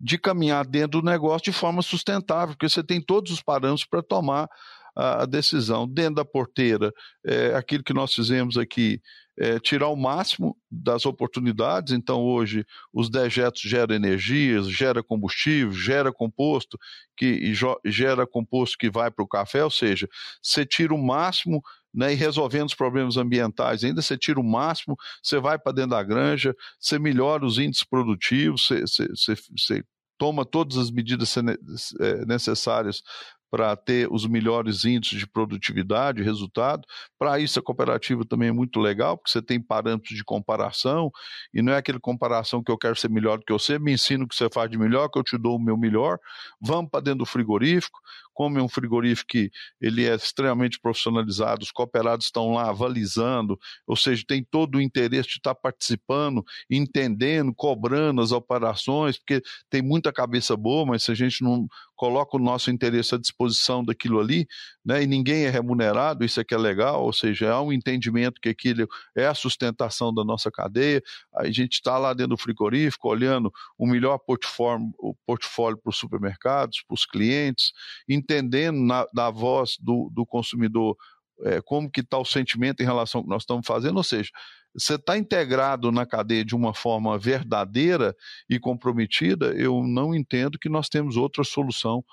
de caminhar dentro do negócio de forma sustentável, porque você tem todos os parâmetros para tomar a, decisão. Dentro da porteira, é, aquilo que nós fizemos aqui, é, tirar o máximo das oportunidades. Então, hoje, os dejetos geram energia, gera combustível, gera composto, que gera composto que vai para o café, ou seja, você tira o máximo né, e resolvendo os problemas ambientais, ainda você tira o máximo, você vai para dentro da granja, você melhora os índices produtivos, você, você, você toma todas as medidas é, necessárias para ter os melhores índices de produtividade, resultado. Para isso, a cooperativa também é muito legal, porque você tem parâmetros de comparação, e não é aquele comparação que eu quero ser melhor do que você, me ensina o que você faz de melhor, que eu te dou o meu melhor. Vamos para dentro do frigorífico, como é um frigorífico que ele é extremamente profissionalizado, os cooperados estão lá avalizando, ou seja, tem todo o interesse de estar participando, entendendo, cobrando as operações, porque tem muita cabeça boa, mas se a gente não coloca o nosso interesse à disposição daquilo ali, né, e ninguém é remunerado, isso é que é legal, ou seja, há um entendimento que aquilo é a sustentação da nossa cadeia, a gente está lá dentro do frigorífico, olhando o melhor portfólio, para os supermercados, para os clientes, entendendo na, da voz do, do consumidor é, como que está o sentimento em relação ao que nós estamos fazendo, ou seja, você está integrado na cadeia de uma forma verdadeira e comprometida, eu não entendo que nós temos outra solução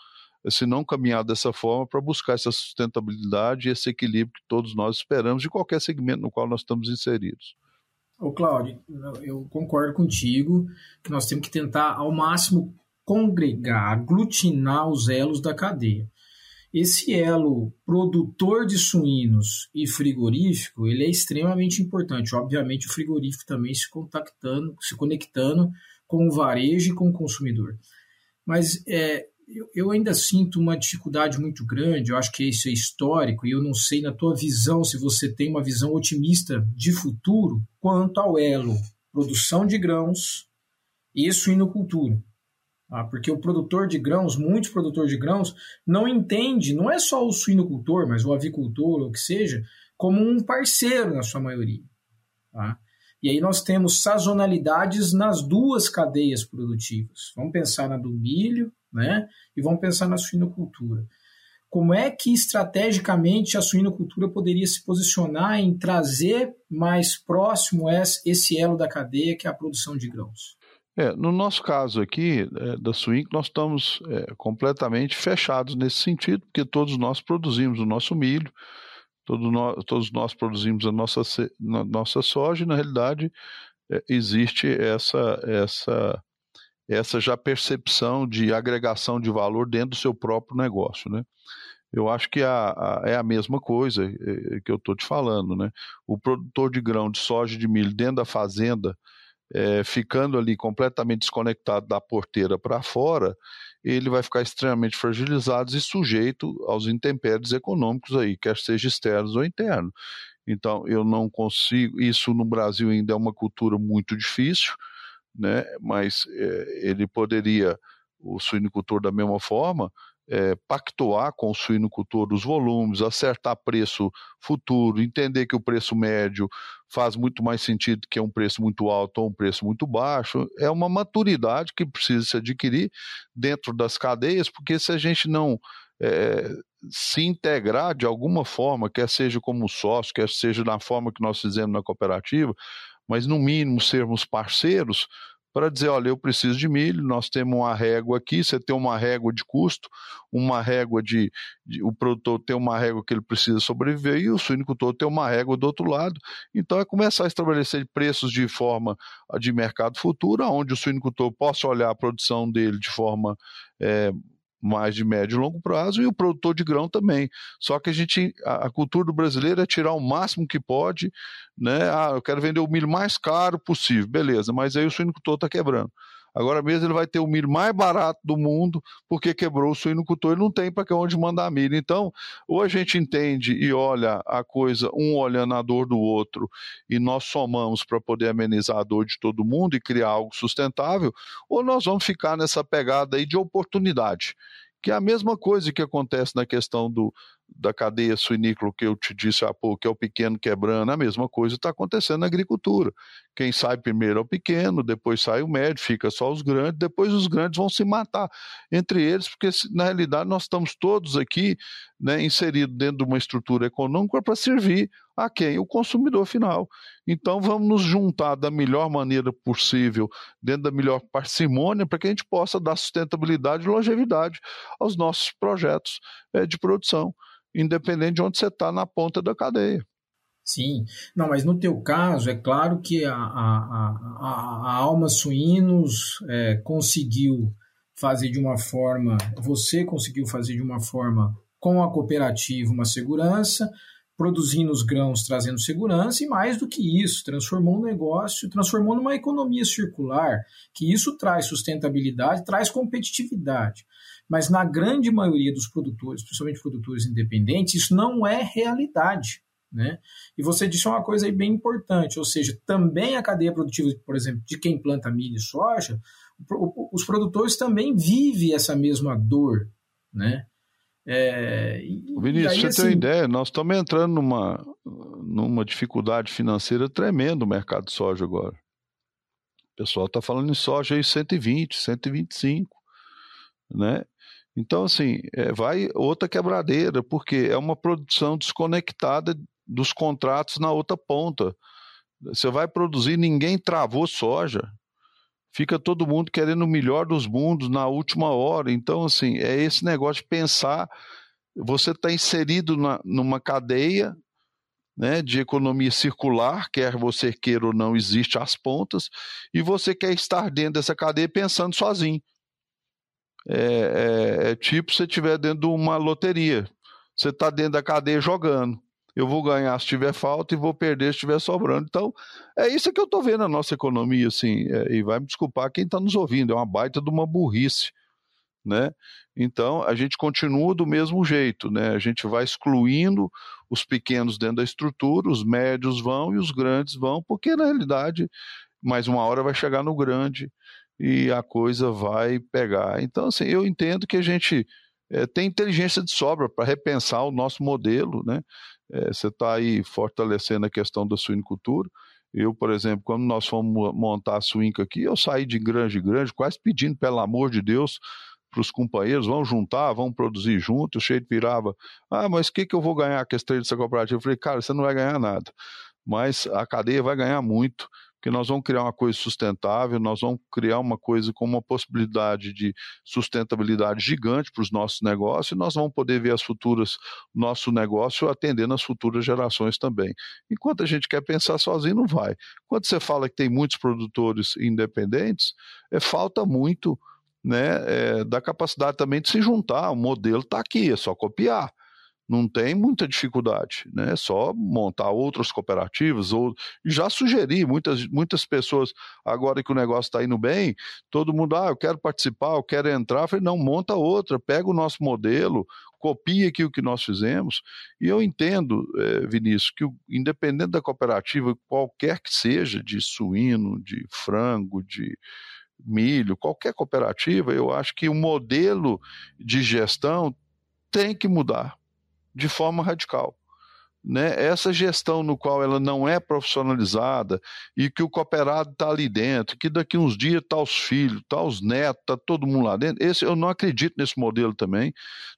se não caminhar dessa forma para buscar essa sustentabilidade e esse equilíbrio que todos nós esperamos de qualquer segmento no qual nós estamos inseridos. Ô Cláudio, eu concordo contigo que nós temos que tentar ao máximo congregar, aglutinar os elos da cadeia. Esse elo produtor de suínos e frigorífico, ele é extremamente importante. Obviamente, o frigorífico também se contactando, se conectando com o varejo e com o consumidor. Mas é, eu ainda sinto uma dificuldade muito grande, eu acho que isso é histórico, e eu não sei na tua visão se você tem uma visão otimista de futuro quanto ao elo produção de grãos e suinocultura. Ah, porque o produtor de grãos, muitos produtores de grãos, não entende, não é só o suinocultor, mas o avicultor, ou o que seja, como um parceiro na sua maioria. Tá? E aí nós temos sazonalidades nas duas cadeias produtivas. Vamos pensar na do milho, né? E vamos pensar na suinocultura. Como é que estrategicamente a suinocultura poderia se posicionar em trazer mais próximo esse elo da cadeia que é a produção de grãos? É, no nosso caso aqui, é, da Swing, nós estamos é, completamente fechados nesse sentido, porque todos nós produzimos o nosso milho, todo todos nós produzimos a nossa, nossa soja, e na realidade é, existe essa, essa, essa já percepção de agregação de valor dentro do seu próprio negócio, né? Eu acho que a, a, é a mesma coisa é, que eu estou te falando, né? O produtor de grão, de soja e de milho dentro da fazenda, é, ficando ali completamente desconectado da porteira para fora, ele vai ficar extremamente fragilizado e sujeito aos intempéries econômicos aí, quer seja externos ou internos. Então, eu não consigo. Isso no Brasil ainda é uma cultura muito difícil, né? mas é, ele poderia, o suinicultor, da mesma forma, é, pactuar com o suinocultor os volumes, acertar preço futuro, entender que o preço médio faz muito mais sentido que um preço muito alto ou um preço muito baixo. É uma maturidade que precisa se adquirir dentro das cadeias, porque se a gente não é, se integrar de alguma forma, quer seja como sócio, quer seja na forma que nós fizemos na cooperativa, mas no mínimo sermos parceiros, para dizer, olha, eu preciso de milho, nós temos uma régua aqui, você tem uma régua de custo, uma régua de, de, o produtor tem uma régua que ele precisa sobreviver e o suinicultor tem uma régua do outro lado. Então é começar a estabelecer preços de forma de mercado futuro, onde o suinicultor possa olhar a produção dele de forma é, mais de médio e longo prazo, e o produtor de grão também. Só que a gente, a, a cultura do brasileiro é tirar o máximo que pode, né? Ah, eu quero vender o milho mais caro possível, beleza, mas aí o suinocultor está quebrando. Agora mesmo ele vai ter o milho mais barato do mundo, porque quebrou o suinocultor e não tem para onde mandar milho. Então, ou a gente entende e olha a coisa, um olhando a dor do outro, e nós somamos para poder amenizar a dor de todo mundo e criar algo sustentável, ou nós vamos ficar nessa pegada aí de oportunidade que é a mesma coisa que acontece na questão do, da cadeia suinícola que eu te disse há pouco, que é o pequeno quebrando, a mesma coisa está acontecendo na agricultura. Quem sai primeiro é o pequeno, depois sai o médio, fica só os grandes, depois os grandes vão se matar entre eles, porque na realidade nós estamos todos aqui né, inseridos dentro de uma estrutura econômica para servir a quem? O consumidor final. Então vamos nos juntar da melhor maneira possível, dentro da melhor parcimônia, para que a gente possa dar sustentabilidade e longevidade aos nossos projetos é, de produção independente de onde você está na ponta da cadeia. Sim, não, mas no teu caso, é claro que a, a, a, a Alma Suínos é, conseguiu fazer de uma forma, você conseguiu fazer de uma forma com a cooperativa uma segurança, produzindo os grãos, trazendo segurança, e mais do que isso, transformou um negócio, transformou numa economia circular, que isso traz sustentabilidade, traz competitividade. Mas na grande maioria dos produtores, principalmente produtores independentes, isso não é realidade. Né? E você disse uma coisa aí bem importante, ou seja, também a cadeia produtiva, por exemplo, de quem planta milho e soja, os produtores também vivem essa mesma dor, né? É, Vinícius, aí, você assim, tem uma ideia, nós estamos entrando numa, numa dificuldade financeira tremenda no mercado de soja agora. O pessoal está falando em soja aí 120, 125, né? Então, assim, é, vai outra quebradeira, porque é uma produção desconectada dos contratos na outra ponta. Você vai produzir, ninguém travou soja. Fica todo mundo querendo o melhor dos mundos na última hora. Então, assim, é esse negócio de pensar. Você está inserido na, numa cadeia né, de economia circular, quer você queira ou não, existe as pontas, e você quer estar dentro dessa cadeia pensando sozinho é, é, é tipo se você estiver dentro de uma loteria. Você está dentro da cadeia jogando. Eu vou ganhar se tiver falta e vou perder se estiver sobrando. Então, é isso que eu estou vendo na nossa economia, assim. É, e vai me desculpar quem está nos ouvindo, é uma baita de uma burrice. Né? Então, a gente continua do mesmo jeito, né? A gente vai excluindo os pequenos dentro da estrutura, os médios vão e os grandes vão, porque na realidade, mais uma hora vai chegar no grande e a coisa vai pegar. Então, assim, eu entendo que a gente é, tem inteligência de sobra para repensar o nosso modelo, né? É, você está aí fortalecendo a questão da suinicultura. Eu, por exemplo, quando nós fomos montar a suinca aqui, eu saí de grande grande, quase pedindo, pelo amor de Deus, para os companheiros, vão juntar, vão produzir junto. O Cheio virava, ah, mas o que, que eu vou ganhar com esse trade dessa cooperativa? Eu falei, cara, você não vai ganhar nada, mas a cadeia vai ganhar muito que nós vamos criar uma coisa sustentável, nós vamos criar uma coisa com uma possibilidade de sustentabilidade gigante para os nossos negócios, e nós vamos poder ver as futuras, nosso negócio atendendo as futuras gerações também. Enquanto a gente quer pensar sozinho, não vai. Quando você fala que tem muitos produtores independentes, é, falta muito né, é, da capacidade também de se juntar. O modelo está aqui, é só copiar não tem muita dificuldade, né? É só montar outras cooperativas ou já sugeri muitas muitas pessoas agora que o negócio está indo bem, todo mundo ah, eu quero participar, eu quero entrar, eu falei, não monta outra, pega o nosso modelo, copia aqui o que nós fizemos. E eu entendo, é, Vinícius, que independente da cooperativa qualquer que seja, de suíno, de frango, de milho, qualquer cooperativa, eu acho que o modelo de gestão tem que mudar de forma radical. Né? Essa gestão no qual ela não é profissionalizada e que o cooperado está ali dentro, que daqui uns dias está os filhos, está os netos, está todo mundo lá dentro. Esse, eu não acredito nesse modelo também.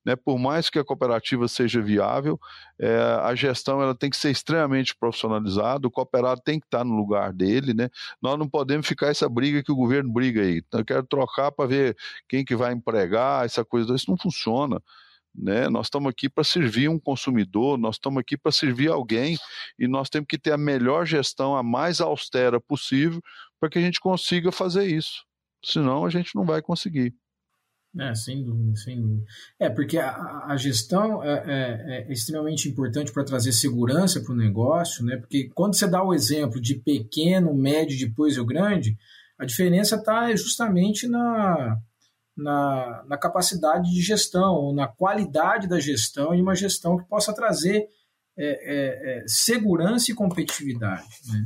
Né? Por mais que a cooperativa seja viável, é, a gestão ela tem que ser extremamente profissionalizada, o cooperado tem que estar tá no lugar dele. Né? Nós não podemos ficar essa briga que o governo briga aí. Eu quero trocar para ver quem que vai empregar, essa coisa. Isso não funciona. Né? Nós estamos aqui para servir um consumidor, nós estamos aqui para servir alguém e nós temos que ter a melhor gestão, a mais austera possível, para que a gente consiga fazer isso. Senão a gente não vai conseguir. É, sem dúvida, sem dúvida. É, porque a, a gestão é, é, é, extremamente importante para trazer segurança para o negócio, né? Porque quando você dá o exemplo de pequeno, médio, depois o grande, A diferença está justamente na, na, na, capacidade de gestão, na qualidade da gestão e uma gestão que possa trazer é, é, é, segurança e competitividade. Né?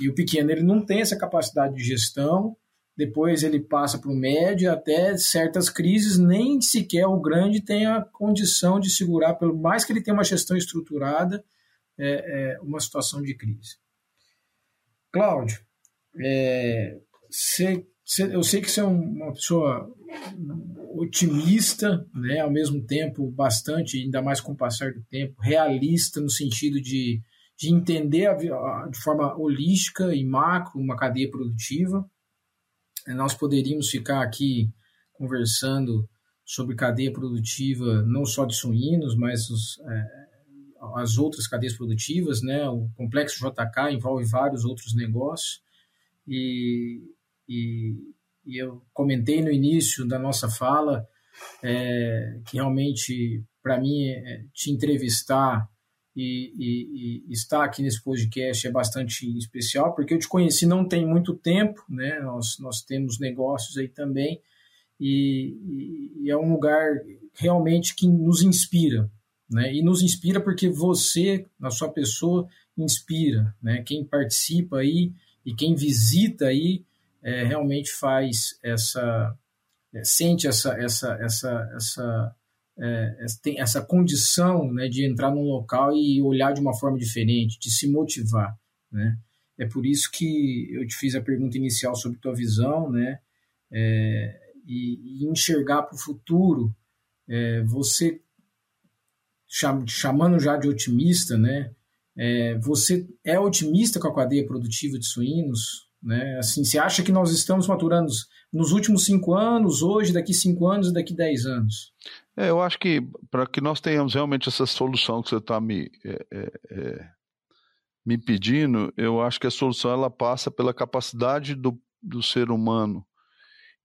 E o pequeno ele não tem essa capacidade de gestão, depois ele passa para o médio, até certas crises, nem sequer o grande tem a condição de segurar, pelo mais que ele tenha uma gestão estruturada, é, é uma situação de crise. Cláudio, é, cê, cê, eu sei que você é uma pessoa otimista, né, ao mesmo tempo bastante, ainda mais com o passar do tempo, realista no sentido de, de entender a, a, de forma holística e macro uma cadeia produtiva nós poderíamos ficar aqui conversando sobre cadeia produtiva, não só de suínos, mas os, é, as outras cadeias produtivas, né? O complexo JK envolve vários outros negócios e, e, e eu comentei no início da nossa fala é, que realmente para mim é, te entrevistar e, e, e, estar aqui nesse podcast é bastante especial, porque eu te conheci não tem muito tempo, né? Nós, nós temos negócios aí também, e, e é um lugar realmente que nos inspira, né? E nos inspira porque você, na sua pessoa, inspira, né? Quem participa aí e quem visita aí é, realmente faz essa, é, sente essa, essa, essa, essa é, tem essa condição né, de entrar num local e olhar de uma forma diferente, de se motivar. Né? É por isso que eu te fiz a pergunta inicial sobre tua visão, né? É, e, e, enxergar para o futuro. É, você cham, chamando já de otimista, né? É, você é otimista com a cadeia produtiva de suínos? Né? Assim, você acha que nós estamos maturando nos últimos cinco anos, hoje, daqui cinco anos e daqui dez anos? É, eu acho que para que nós tenhamos realmente essa solução que você está me, é, é, é, me pedindo, eu acho que a solução ela passa pela capacidade do, do ser humano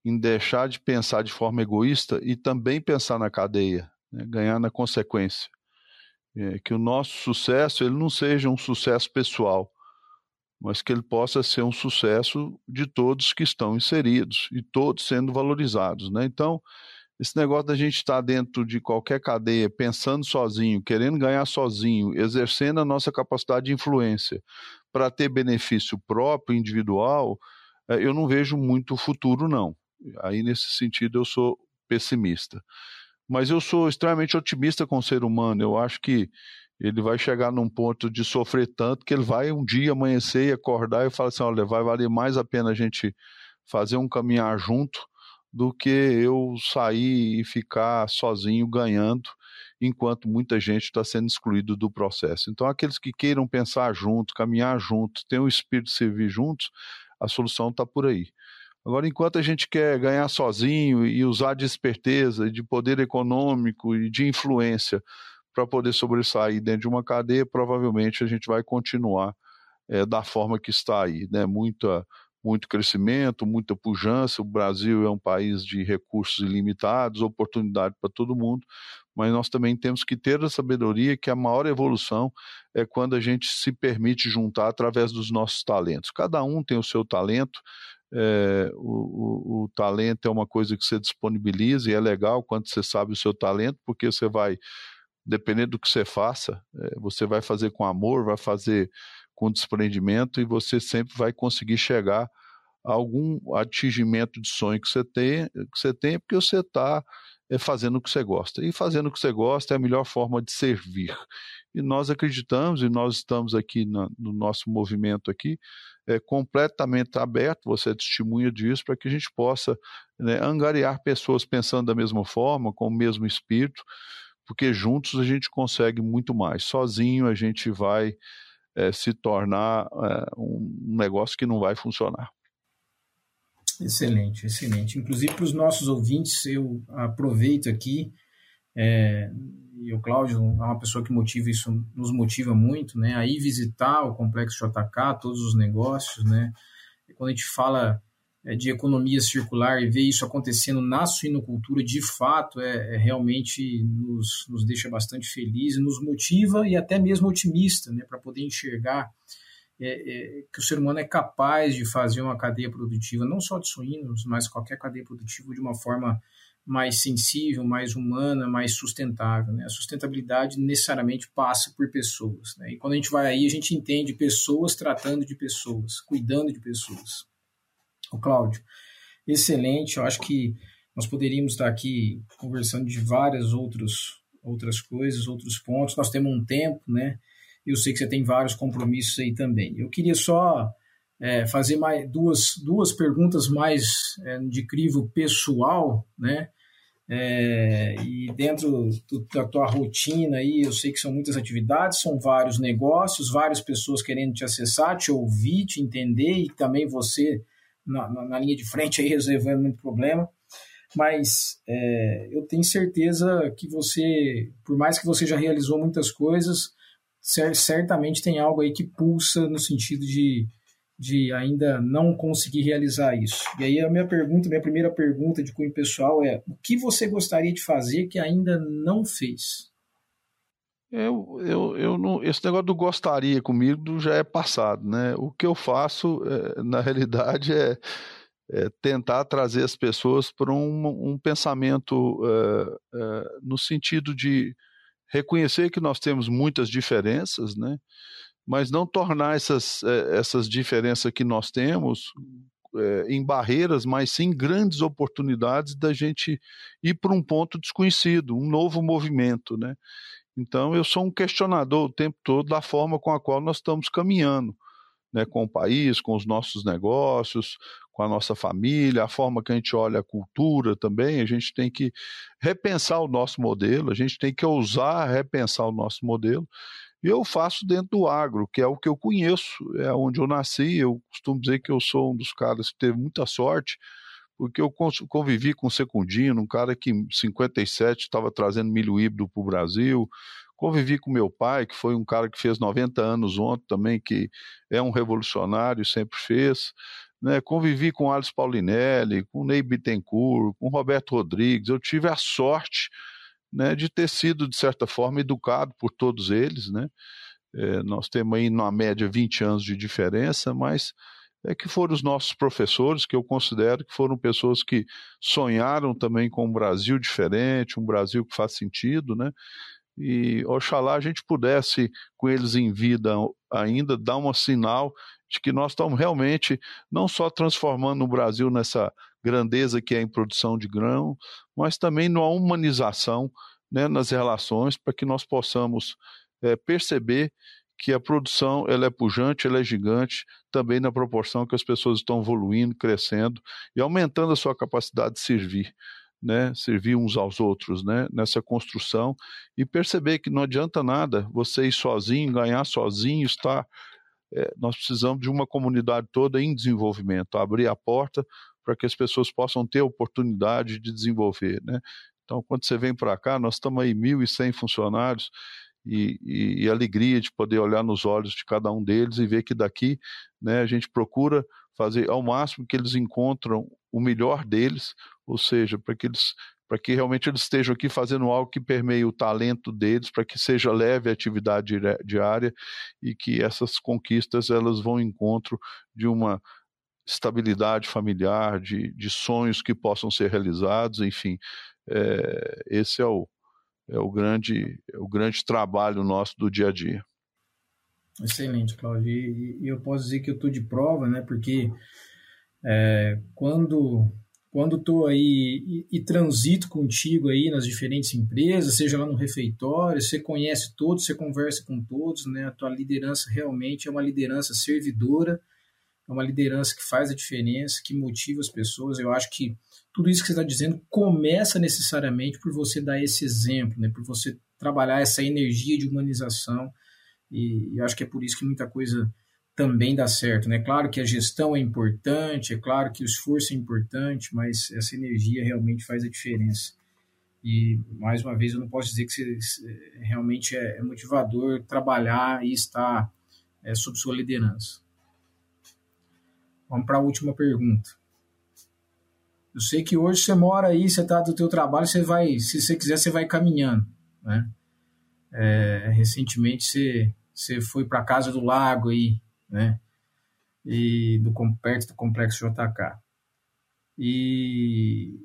em deixar de pensar de forma egoísta e também pensar na cadeia, né, ganhar na consequência. É, que o nosso sucesso ele não seja um sucesso pessoal, mas que ele possa ser um sucesso de todos que estão inseridos e todos sendo valorizados. Né? Então, esse negócio da gente estar dentro de qualquer cadeia, pensando sozinho, querendo ganhar sozinho, exercendo a nossa capacidade de influência para ter benefício próprio, individual, eh, eu não vejo muito futuro, não. Aí, nesse sentido, eu sou pessimista. Mas eu sou extremamente otimista com o ser humano. Eu acho que ele vai chegar num ponto de sofrer tanto que ele vai um dia amanhecer e acordar e falar assim: olha, vai valer mais a pena a gente fazer um caminhar junto do que eu sair e ficar sozinho ganhando, enquanto muita gente está sendo excluído do processo. Então, aqueles que queiram pensar junto, caminhar junto, ter o espírito de servir juntos, a solução está por aí. Agora, enquanto a gente quer ganhar sozinho e usar de esperteza, de poder econômico e de influência para poder sobressair dentro de uma cadeia, provavelmente a gente vai continuar é, da forma que está aí, né? Muita muito crescimento, muita pujança. O Brasil é um país de recursos ilimitados, oportunidade para todo mundo, mas nós também temos que ter a sabedoria que a maior evolução é quando a gente se permite juntar através dos nossos talentos. Cada um tem o seu talento. É, o, o, o talento é uma coisa que você disponibiliza e é legal quando você sabe o seu talento, porque você vai, dependendo do que você faça, é, você vai fazer com amor, vai fazer com desprendimento e você sempre vai conseguir chegar a algum atingimento de sonho que você tem, que você tem porque você está é, fazendo o que você gosta. E fazendo o que você gosta é a melhor forma de servir. E nós acreditamos, e nós estamos aqui na, no nosso movimento aqui, é, completamente aberto, você é testemunha disso, para que a gente possa né, angariar pessoas pensando da mesma forma, com o mesmo espírito, porque juntos a gente consegue muito mais. Sozinho a gente vai é, se tornar é, um negócio que não vai funcionar. Excelente, excelente. Inclusive para os nossos ouvintes, eu aproveito aqui, é, e o Cláudio é uma pessoa que motiva isso, nos motiva muito, né? Aí visitar o Complexo JK, todos os negócios, né? Quando a gente fala de economia circular e ver isso acontecendo na suinocultura, de fato, é, é realmente nos, nos deixa bastante feliz, nos motiva e até mesmo otimista, né, para poder enxergar é, é, que o ser humano é capaz de fazer uma cadeia produtiva, não só de suínos, mas qualquer cadeia produtiva de uma forma mais sensível, mais humana, mais sustentável. Né? A sustentabilidade necessariamente passa por pessoas. Né? E quando a gente vai aí, a gente entende pessoas tratando de pessoas, cuidando de pessoas. O Cláudio, excelente. Eu acho que nós poderíamos estar aqui conversando de várias outros, outras coisas, outros pontos. Nós temos um tempo, né? Eu sei que você tem vários compromissos aí também. Eu queria só é, fazer mais duas, duas perguntas mais é, de crivo pessoal, né? É, e dentro do, da tua rotina aí, eu sei que são muitas atividades, são vários negócios, várias pessoas querendo te acessar, te ouvir, te entender e também você na, na, linha de frente aí resolvendo muito problema. Mas é, eu tenho certeza que você, por mais que você já realizou muitas coisas, certamente tem algo aí que pulsa no sentido de, de ainda não conseguir realizar isso. E aí a minha pergunta, minha primeira pergunta de cunho pessoal é: o que você gostaria de fazer que ainda não fez? Eu, eu, eu não, esse negócio do gostaria comigo já é passado, né? O que eu faço, é, na realidade, é, é, tentar trazer as pessoas para um, um pensamento é, é no sentido de reconhecer que nós temos muitas diferenças, né? mas não tornar essas, essas diferenças que nós temos em barreiras, mas sim grandes oportunidades da gente ir para um ponto desconhecido, um novo movimento. Né? Então, eu sou um questionador o tempo todo da forma com a qual nós estamos caminhando. Né, com o país, com os nossos negócios, com a nossa família, a forma que a gente olha a cultura também, a gente tem que repensar o nosso modelo, a gente tem que ousar repensar o nosso modelo. E eu faço dentro do agro, que é o que eu conheço, é onde eu nasci. Eu costumo dizer que eu sou um dos caras que teve muita sorte, porque eu convivi com o Secundino, um cara que em 57 estava trazendo milho híbrido para o Brasil. Convivi com meu pai, que foi um cara que fez 90 anos ontem também, que é um revolucionário, sempre fez. Né, convivi com Alice Paulinelli, com Ney Bittencourt, com Roberto Rodrigues. Eu tive a sorte né, de ter sido, de certa forma, educado por todos eles. Né? É, nós temos aí, na média, 20 anos de diferença, mas é que foram os nossos professores, que eu considero que foram pessoas que sonharam também com um Brasil diferente, um Brasil que faz sentido, né? E oxalá a gente pudesse, com eles em vida ainda, dar um sinal de que nós estamos realmente não só transformando o Brasil nessa grandeza que é em produção de grão, mas também numa humanização né, nas relações para que nós possamos é, perceber que a produção ela é pujante, ela é gigante, também na proporção que as pessoas estão evoluindo, crescendo e aumentando a sua capacidade de servir. Né, servir uns aos outros né, nessa construção e perceber que não adianta nada você ir sozinho, ganhar sozinho, estar é, nós precisamos de uma comunidade toda em desenvolvimento, abrir a porta para que as pessoas possam ter oportunidade de desenvolver. Né? Então, quando você vem para cá, nós estamos aí 1.100 funcionários e, e, e, alegria de poder olhar nos olhos de cada um deles e ver que daqui né, a gente procura fazer ao máximo que eles encontram o melhor deles, ou seja, para que eles para que realmente eles estejam aqui fazendo algo que permeie o talento deles, para que seja leve a atividade diária e que essas conquistas elas vão em encontro de uma estabilidade familiar, de, de sonhos que possam ser realizados, enfim, é, esse é o, é o grande é o grande trabalho nosso do dia a dia. Excelente, Claudio. E, e eu posso dizer que eu estou de prova, né? Porque é, quando quando estou aí e, e, transito contigo aí nas diferentes empresas, seja lá no refeitório, você conhece todos, você conversa com todos, né? A tua liderança realmente é uma liderança servidora, é uma liderança que faz a diferença, que motiva as pessoas. Eu acho que tudo isso que você está dizendo começa necessariamente por você dar esse exemplo, né? Por você trabalhar essa energia de humanização. E, e acho que é por isso que muita coisa também dá certo. Né? Claro que a gestão é importante, é claro que o esforço é importante, mas essa energia realmente faz a diferença. E, mais uma vez, eu não posso dizer que você, realmente é, é motivador trabalhar e estar é, sob sua liderança. Vamos para a última pergunta. Eu sei que hoje você mora aí, você está do teu trabalho, você vai, se você quiser, você vai caminhando, né? É, recentemente você, você foi para a casa do lago aí, né? E do perto do complexo JK. E,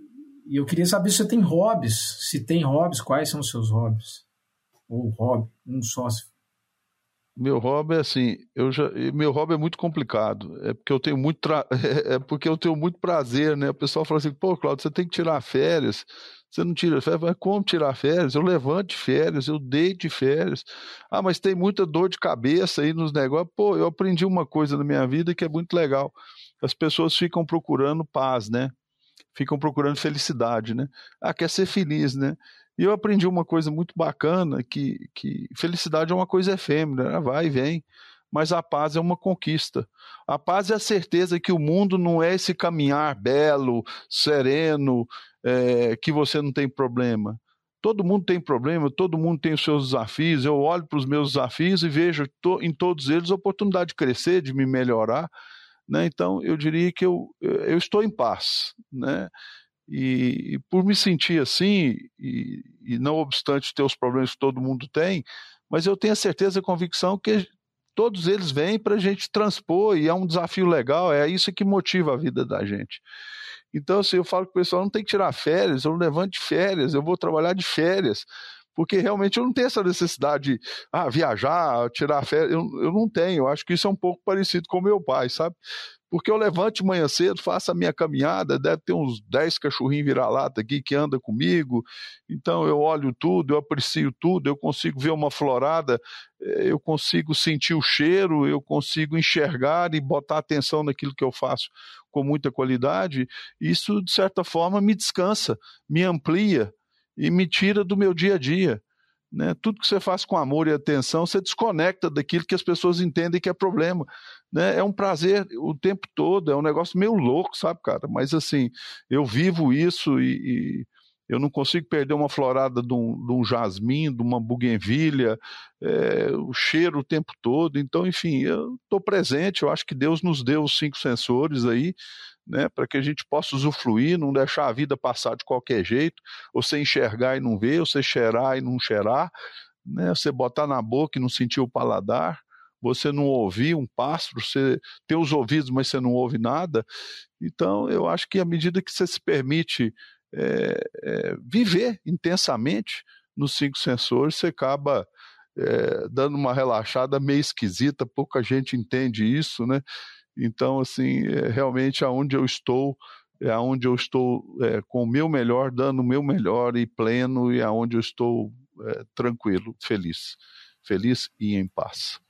e eu queria saber se você tem hobbies. Se tem hobbies, quais são os seus hobbies? Ou hobby, um só. Meu hobby é assim, eu já, meu hobby é muito complicado. É porque eu tenho muito tra... é porque eu tenho muito prazer, né? O pessoal fala assim: "Pô, Claudio, você tem que tirar férias". Você não tira férias, mas como tirar férias? Eu levanto de férias, eu deito de férias. Ah, mas tem muita dor de cabeça aí nos negócios. Pô, eu aprendi uma coisa na minha vida que é muito legal. As pessoas ficam procurando paz, né? Ficam procurando felicidade, né? Ah, quer ser feliz, né? E eu aprendi uma coisa muito bacana, que, que felicidade é uma coisa efêmera, né? vai e vem, mas a paz é uma conquista. A paz é a certeza que o mundo não é esse caminhar belo, sereno, é, que você não tem problema. Todo mundo tem problema, todo mundo tem os seus desafios. Eu olho para os meus desafios e vejo em todos eles a oportunidade de crescer, de me melhorar. Né? Então, eu diria que eu, eu estou em paz. Né? E, e por me sentir assim, e, e, não obstante ter os problemas que todo mundo tem, mas eu tenho a certeza e convicção que todos eles vêm para a gente transpor e é um desafio legal, é isso que motiva a vida da gente. Então, assim, eu falo que o pessoal não tem que tirar férias, eu levanto de férias, eu vou trabalhar de férias, porque realmente eu não tenho essa necessidade de ah, viajar, tirar férias, eu, eu não tenho. Eu acho que isso é um pouco parecido com meu pai, sabe? Porque eu levanto de manhã cedo, faço a minha caminhada, deve ter uns 10 cachorrinhos vira-lata aqui que anda comigo. Então eu olho tudo, eu aprecio tudo, eu consigo ver uma florada, eh, eu consigo sentir o cheiro, eu consigo enxergar e botar atenção naquilo que eu faço com muita qualidade. Isso, de certa forma, me descansa, me amplia e me tira do meu dia a dia. Né? Tudo que você faz com amor e atenção, você desconecta daquilo que as pessoas entendem que é problema. Né? É um prazer o tempo todo, é um negócio meio louco, sabe, cara? Mas assim, eu vivo isso e, e eu não consigo perder uma florada de um, de um jasmim, de uma buguenvilha, é, o cheiro o tempo todo. Então, enfim, eu estou presente, eu acho que Deus nos deu os cinco sensores aí, né, para que a gente possa usufruir, não deixar a vida passar de qualquer jeito, você enxergar e não ver, você cheirar e não cheirar, né, você botar na boca e não sentir o paladar, você não ouvir um pássaro, você ter os ouvidos, mas você não ouve nada. Então, eu acho que à medida que você se permite é, é, viver intensamente nos cinco sensores, você acaba é, dando uma relaxada meio esquisita, pouca gente entende isso, né? Então, assim, é, realmente aonde eu estou é aonde eu estou é, com o meu melhor, dando o meu melhor e pleno, e aonde eu estou é, tranquilo, feliz. Feliz e em paz.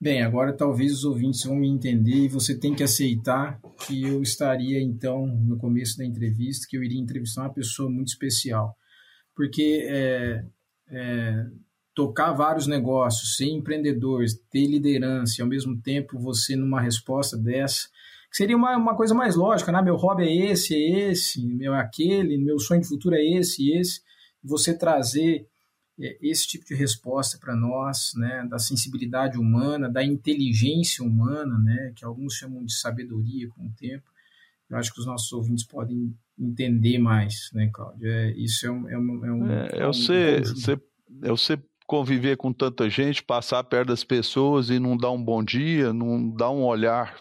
Bem, agora talvez os ouvintes vão me entender e você tem que aceitar que eu estaria, então, no começo da entrevista, que eu iria entrevistar uma pessoa muito especial. Porque é, é, tocar vários negócios, ser empreendedor, ter liderança e ao mesmo tempo você numa resposta dessa, seria uma, uma coisa mais lógica, né? Meu hobby é esse, é esse, meu é aquele, meu sonho de futuro é esse e esse. Você trazer é, esse tipo de resposta para nós, né, da sensibilidade humana, da inteligência humana, né, que alguns chamam de sabedoria com o tempo. Eu acho que os nossos ouvintes podem entender mais, né, Cláudio? É, isso é um. É, um, é, um, é, eu, sei, você, eu sei conviver com tanta gente, passar perto das pessoas e não dar um bom dia, não dar um olhar,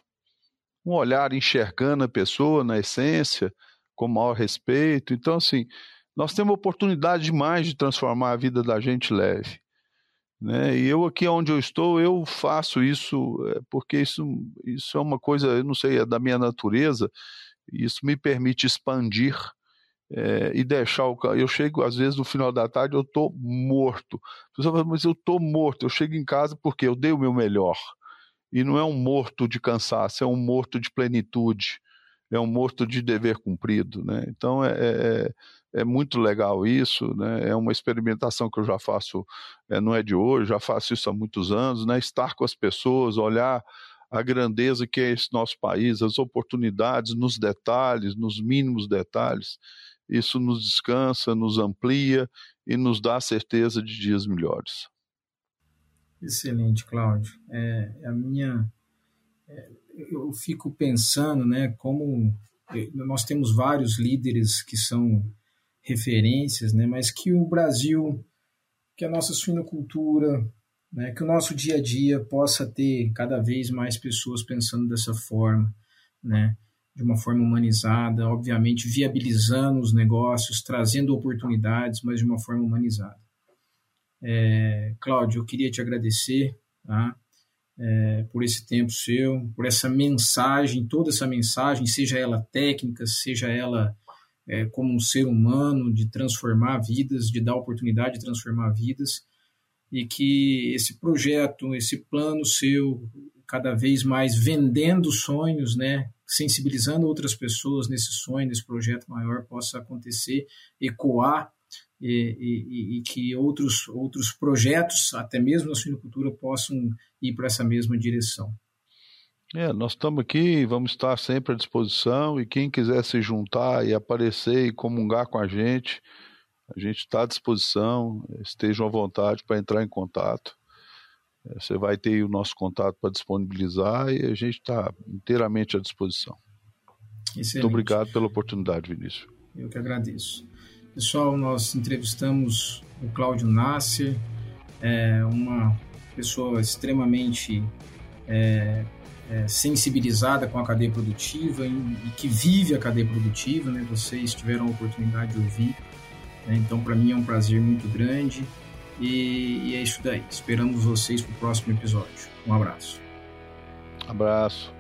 um olhar enxergando a pessoa na essência, com maior respeito. Então, assim, nós temos oportunidade demais de transformar a vida da gente leve. Né? E eu aqui onde eu estou, eu faço isso é, porque isso, isso é uma coisa, eu não sei, é da minha natureza, isso me permite expandir é, e deixar o eu chego às vezes no final da tarde eu estou morto. Pessoa fala, mas eu estou morto eu chego em casa porque eu dei o meu melhor. E não é um morto de cansaço é um morto de plenitude é um morto de dever cumprido né? Então é, é, é muito legal isso né? É uma experimentação que eu já faço é, não é de hoje já faço isso há muitos anos né? Estar com as pessoas olhar a grandeza que é esse nosso país, as oportunidades nos detalhes, nos mínimos detalhes isso nos descansa, nos amplia e nos dá a certeza de dias melhores. Excelente, Cláudio. É, a minha, é, eu fico pensando, né, como é, nós temos vários líderes que são referências, né, mas que o Brasil, que a nossa suinocultura, né, que o nosso dia a dia possa ter cada vez mais pessoas pensando dessa forma, né, de uma forma humanizada, obviamente viabilizando os negócios, trazendo oportunidades, mas de uma forma humanizada. É, Cláudio, eu queria te agradecer tá, é, por esse tempo seu, por essa mensagem, toda essa mensagem, seja ela técnica, seja ela é, como um ser humano, de transformar vidas, de dar oportunidade de transformar vidas e que esse projeto, esse plano seu, cada vez mais vendendo sonhos, né, sensibilizando outras pessoas nesse sonho, nesse projeto maior, possa acontecer, ecoar e, e, e, que outros, outros projetos, até mesmo na suinocultura, possam ir para essa mesma direção. É, nós estamos aqui, vamos estar sempre à disposição e quem quiser se juntar e aparecer e comungar com a gente, a gente está à disposição, estejam à vontade para entrar em contato. Você vai ter o nosso contato para disponibilizar e a gente está inteiramente à disposição. Excelente. Muito obrigado pela oportunidade, Vinícius. Eu que agradeço. Pessoal, nós entrevistamos o Cláudio Nasser, é uma pessoa extremamente é, é, sensibilizada com a cadeia produtiva e, e, que vive a cadeia produtiva, né? Vocês tiveram a oportunidade de ouvir né? Então, para mim é um prazer muito grande e, e é isso daí. Esperamos vocês para o próximo episódio. Um abraço. Abraço.